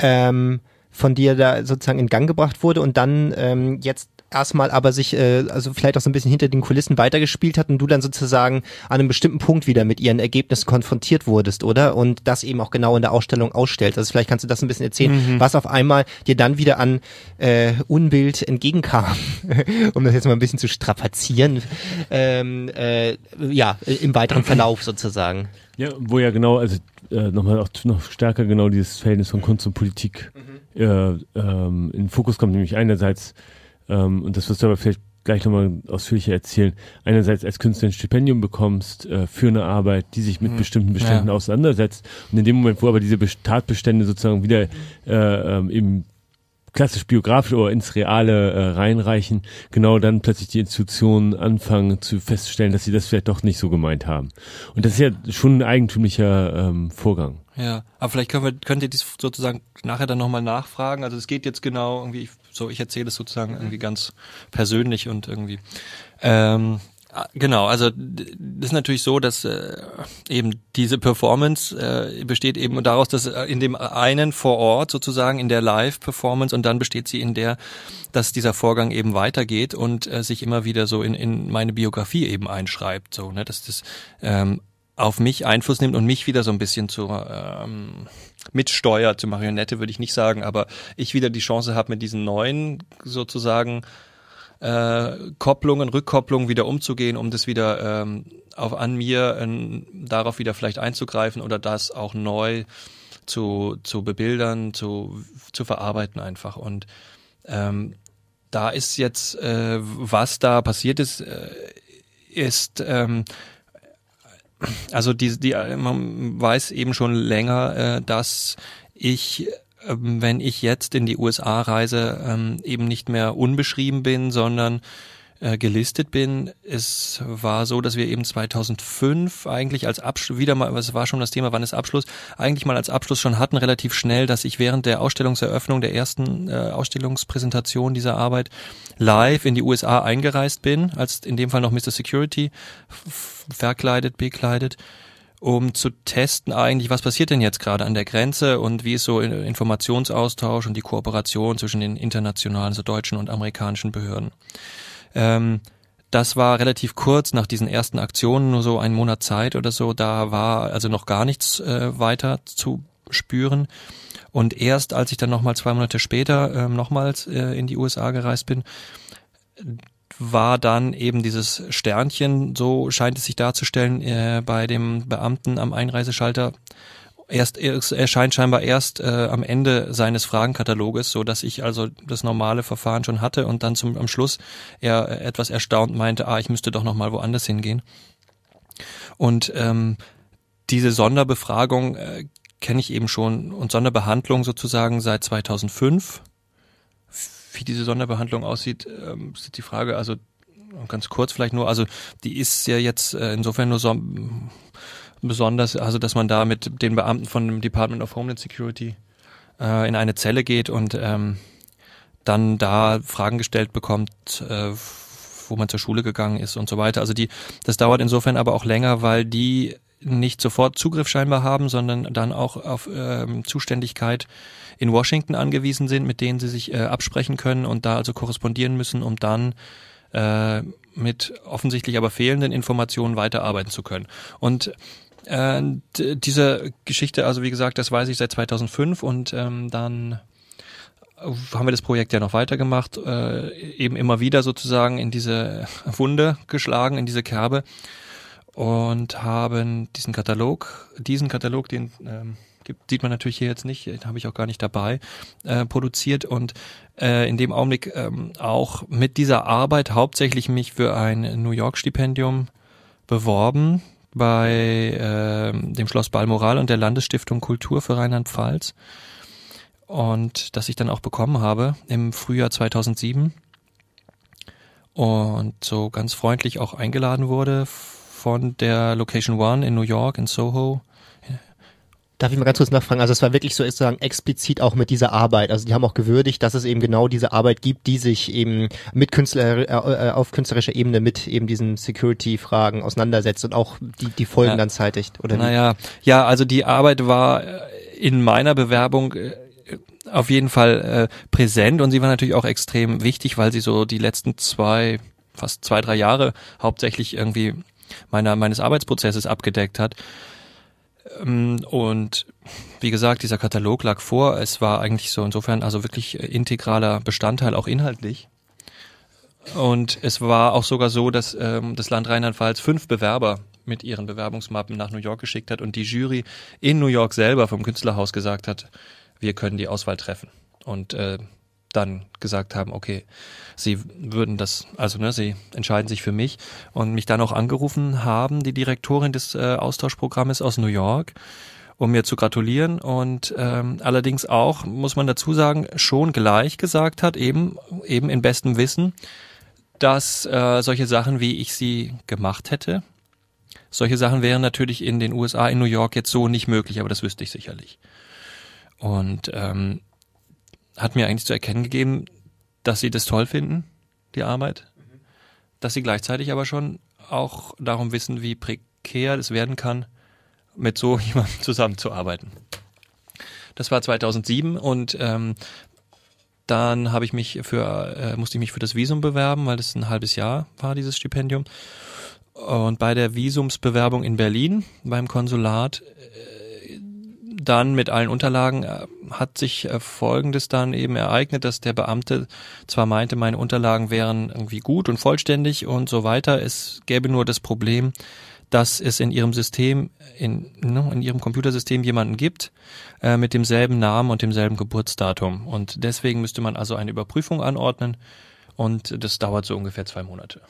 ähm, von dir da sozusagen in Gang gebracht wurde und dann ähm, jetzt erstmal aber sich äh, also vielleicht auch so ein bisschen hinter den Kulissen weitergespielt hat und du dann sozusagen an einem bestimmten Punkt wieder mit ihren Ergebnissen konfrontiert wurdest, oder? Und das eben auch genau in der Ausstellung ausstellt. Also vielleicht kannst du das ein bisschen erzählen, Mhm. was auf einmal dir dann wieder an äh, Unbild entgegenkam, um das jetzt mal ein bisschen zu strapazieren, ähm, äh, ja, im weiteren Verlauf sozusagen. Ja, wo ja genau, also äh, nochmal auch noch stärker genau dieses Verhältnis von Kunst und Politik äh, ähm, in den Fokus kommt, nämlich einerseits, ähm, und das wirst du aber vielleicht gleich nochmal ausführlicher erzählen, einerseits als Künstler ein Stipendium bekommst äh, für eine Arbeit, die sich mit Mhm. bestimmten Beständen Ja. auseinandersetzt und in dem Moment, wo aber diese Best- Tatbestände sozusagen wieder äh, ähm, eben klassisch biografisch oder ins Reale äh, reinreichen, genau dann plötzlich die Institutionen anfangen zu feststellen, dass sie das vielleicht doch nicht so gemeint haben. Und das ist ja schon ein eigentümlicher ähm, Vorgang. Ja, aber vielleicht können wir, könnt ihr dies sozusagen nachher dann nochmal nachfragen. Also es geht jetzt genau irgendwie, so ich erzähle es sozusagen irgendwie ganz persönlich und irgendwie. Ähm, genau, also das ist natürlich so, dass äh, eben diese Performance äh, besteht eben daraus, dass äh, in dem einen vor Ort sozusagen in der Live-Performance und dann besteht sie in der, dass dieser Vorgang eben weitergeht und äh, sich immer wieder so in, in meine Biografie eben einschreibt, so, ne, dass das ähm, auf mich Einfluss nimmt und mich wieder so ein bisschen zur ähm, mitsteuert, zur Marionette würde ich nicht sagen, aber ich wieder die Chance habe, mit diesen neuen sozusagen äh, Kopplungen, Rückkopplungen wieder umzugehen, um das wieder ähm, auf an mir ähm, darauf wieder vielleicht einzugreifen oder das auch neu zu, zu bebildern, zu, zu verarbeiten einfach. Und ähm, da ist jetzt, äh, was da passiert ist, äh, ist ähm, also die, die, man weiß eben schon länger, äh, dass ich, wenn ich jetzt in die USA reise, ähm, eben nicht mehr unbeschrieben bin, sondern äh, gelistet bin. Es war so, dass wir eben 2005 eigentlich als Abschluss, wieder mal, es war schon das Thema, wann ist Abschluss, eigentlich mal als Abschluss schon hatten, relativ schnell, dass ich während der Ausstellungseröffnung der ersten äh, Ausstellungspräsentation dieser Arbeit live in die USA eingereist bin, als in dem Fall noch Mr. Security, verkleidet, bekleidet um zu testen eigentlich, was passiert denn jetzt gerade an der Grenze und wie ist so in- Informationsaustausch und die Kooperation zwischen den internationalen, also deutschen und amerikanischen Behörden. Ähm, das war relativ kurz nach diesen ersten Aktionen, nur so einen Monat Zeit oder so. Da war also noch gar nichts äh, weiter zu spüren. Und erst als ich dann nochmal zwei Monate später ähm, nochmals äh, in die USA gereist bin, war dann eben dieses Sternchen, so scheint es sich darzustellen, äh, bei dem Beamten am Einreiseschalter. Erst, es erscheint scheinbar erst äh, am Ende seines Fragenkataloges, so dass ich also das normale Verfahren schon hatte und dann zum am Schluss er äh, etwas erstaunt meinte, ah, ich müsste doch noch mal woanders hingehen. Und ähm, diese Sonderbefragung äh, kenne ich eben schon und Sonderbehandlung sozusagen seit 2005 wie diese Sonderbehandlung aussieht, ähm, ist die Frage, also ganz kurz vielleicht nur, also die ist ja jetzt äh, insofern nur so besonders, also dass man da mit den Beamten von dem Department of Homeland Security äh, in eine Zelle geht und ähm, dann da Fragen gestellt bekommt, äh, wo man zur Schule gegangen ist und so weiter. Also die, das dauert insofern aber auch länger, weil die nicht sofort Zugriff scheinbar haben, sondern dann auch auf ähm, Zuständigkeit in Washington angewiesen sind, mit denen sie sich äh, absprechen können und da also korrespondieren müssen, um dann äh, mit offensichtlich aber fehlenden Informationen weiterarbeiten zu können. Und äh, diese Geschichte, also wie gesagt, das weiß ich seit 2005 und ähm, dann haben wir das Projekt ja noch weitergemacht, äh, eben immer wieder sozusagen in diese Wunde geschlagen, in diese Kerbe und haben diesen Katalog, diesen Katalog, den ähm, gibt, sieht man natürlich hier jetzt nicht, den habe ich auch gar nicht dabei, äh, produziert und äh, in dem Augenblick ähm, auch mit dieser Arbeit hauptsächlich mich für ein New York Stipendium beworben bei äh, dem Schloss Balmoral und der Landesstiftung Kultur für Rheinland-Pfalz. Und das ich dann auch bekommen habe im Frühjahr 2007 und so ganz freundlich auch eingeladen wurde von der Location One in New York in Soho Darf ich mal ganz kurz nachfragen? Also es war wirklich so sozusagen explizit auch mit dieser Arbeit. Also die haben auch gewürdigt, dass es eben genau diese Arbeit gibt, die sich eben mit Künstler äh, auf künstlerischer Ebene mit eben diesen Security-Fragen auseinandersetzt und auch die die Folgen ja. dann zeitigt. Oder naja, ja, also die Arbeit war in meiner Bewerbung äh, auf jeden Fall äh, präsent und sie war natürlich auch extrem wichtig, weil sie so die letzten zwei, fast zwei, drei Jahre hauptsächlich irgendwie meiner, meines Arbeitsprozesses abgedeckt hat. Ähm, und wie gesagt, dieser Katalog lag vor. Es war eigentlich so insofern also wirklich integraler Bestandteil, auch inhaltlich. Und es war auch sogar so, dass ähm, das Land Rheinland-Pfalz fünf Bewerber mit ihren Bewerbungsmappen nach New York geschickt hat und die Jury in New York selber vom Künstlerhaus gesagt hat, wir können die Auswahl treffen. Und äh, dann gesagt haben, okay, sie würden das, also ne, sie entscheiden sich für mich und mich dann auch angerufen haben, die Direktorin des äh, Austauschprogrammes aus New York, um mir zu gratulieren und ähm, allerdings auch, muss man dazu sagen, schon gleich gesagt hat, eben, eben in bestem Wissen, dass äh, solche Sachen, wie ich sie gemacht hätte, solche Sachen wären natürlich in den USA, in New York jetzt so nicht möglich, aber das wüsste ich sicherlich. Und ähm, hat mir eigentlich zu erkennen gegeben, dass sie das toll finden, die Arbeit, dass sie gleichzeitig aber schon auch darum wissen, wie prekär es werden kann, mit so jemandem zusammenzuarbeiten. Das war 2007 und ähm, dann habe ich mich für äh, musste ich mich für das Visum bewerben, weil das ein halbes Jahr war dieses Stipendium. Und bei der Visumsbewerbung in Berlin beim Konsulat dann mit allen Unterlagen äh, hat sich äh, Folgendes dann eben ereignet, dass der Beamte zwar meinte, meine Unterlagen wären irgendwie gut und vollständig und so weiter, es gäbe nur das Problem, dass es in ihrem System, in, ne, in ihrem Computersystem jemanden gibt äh, mit demselben Namen und demselben Geburtsdatum. Und deswegen müsste man also eine Überprüfung anordnen und das dauert so ungefähr zwei Monate.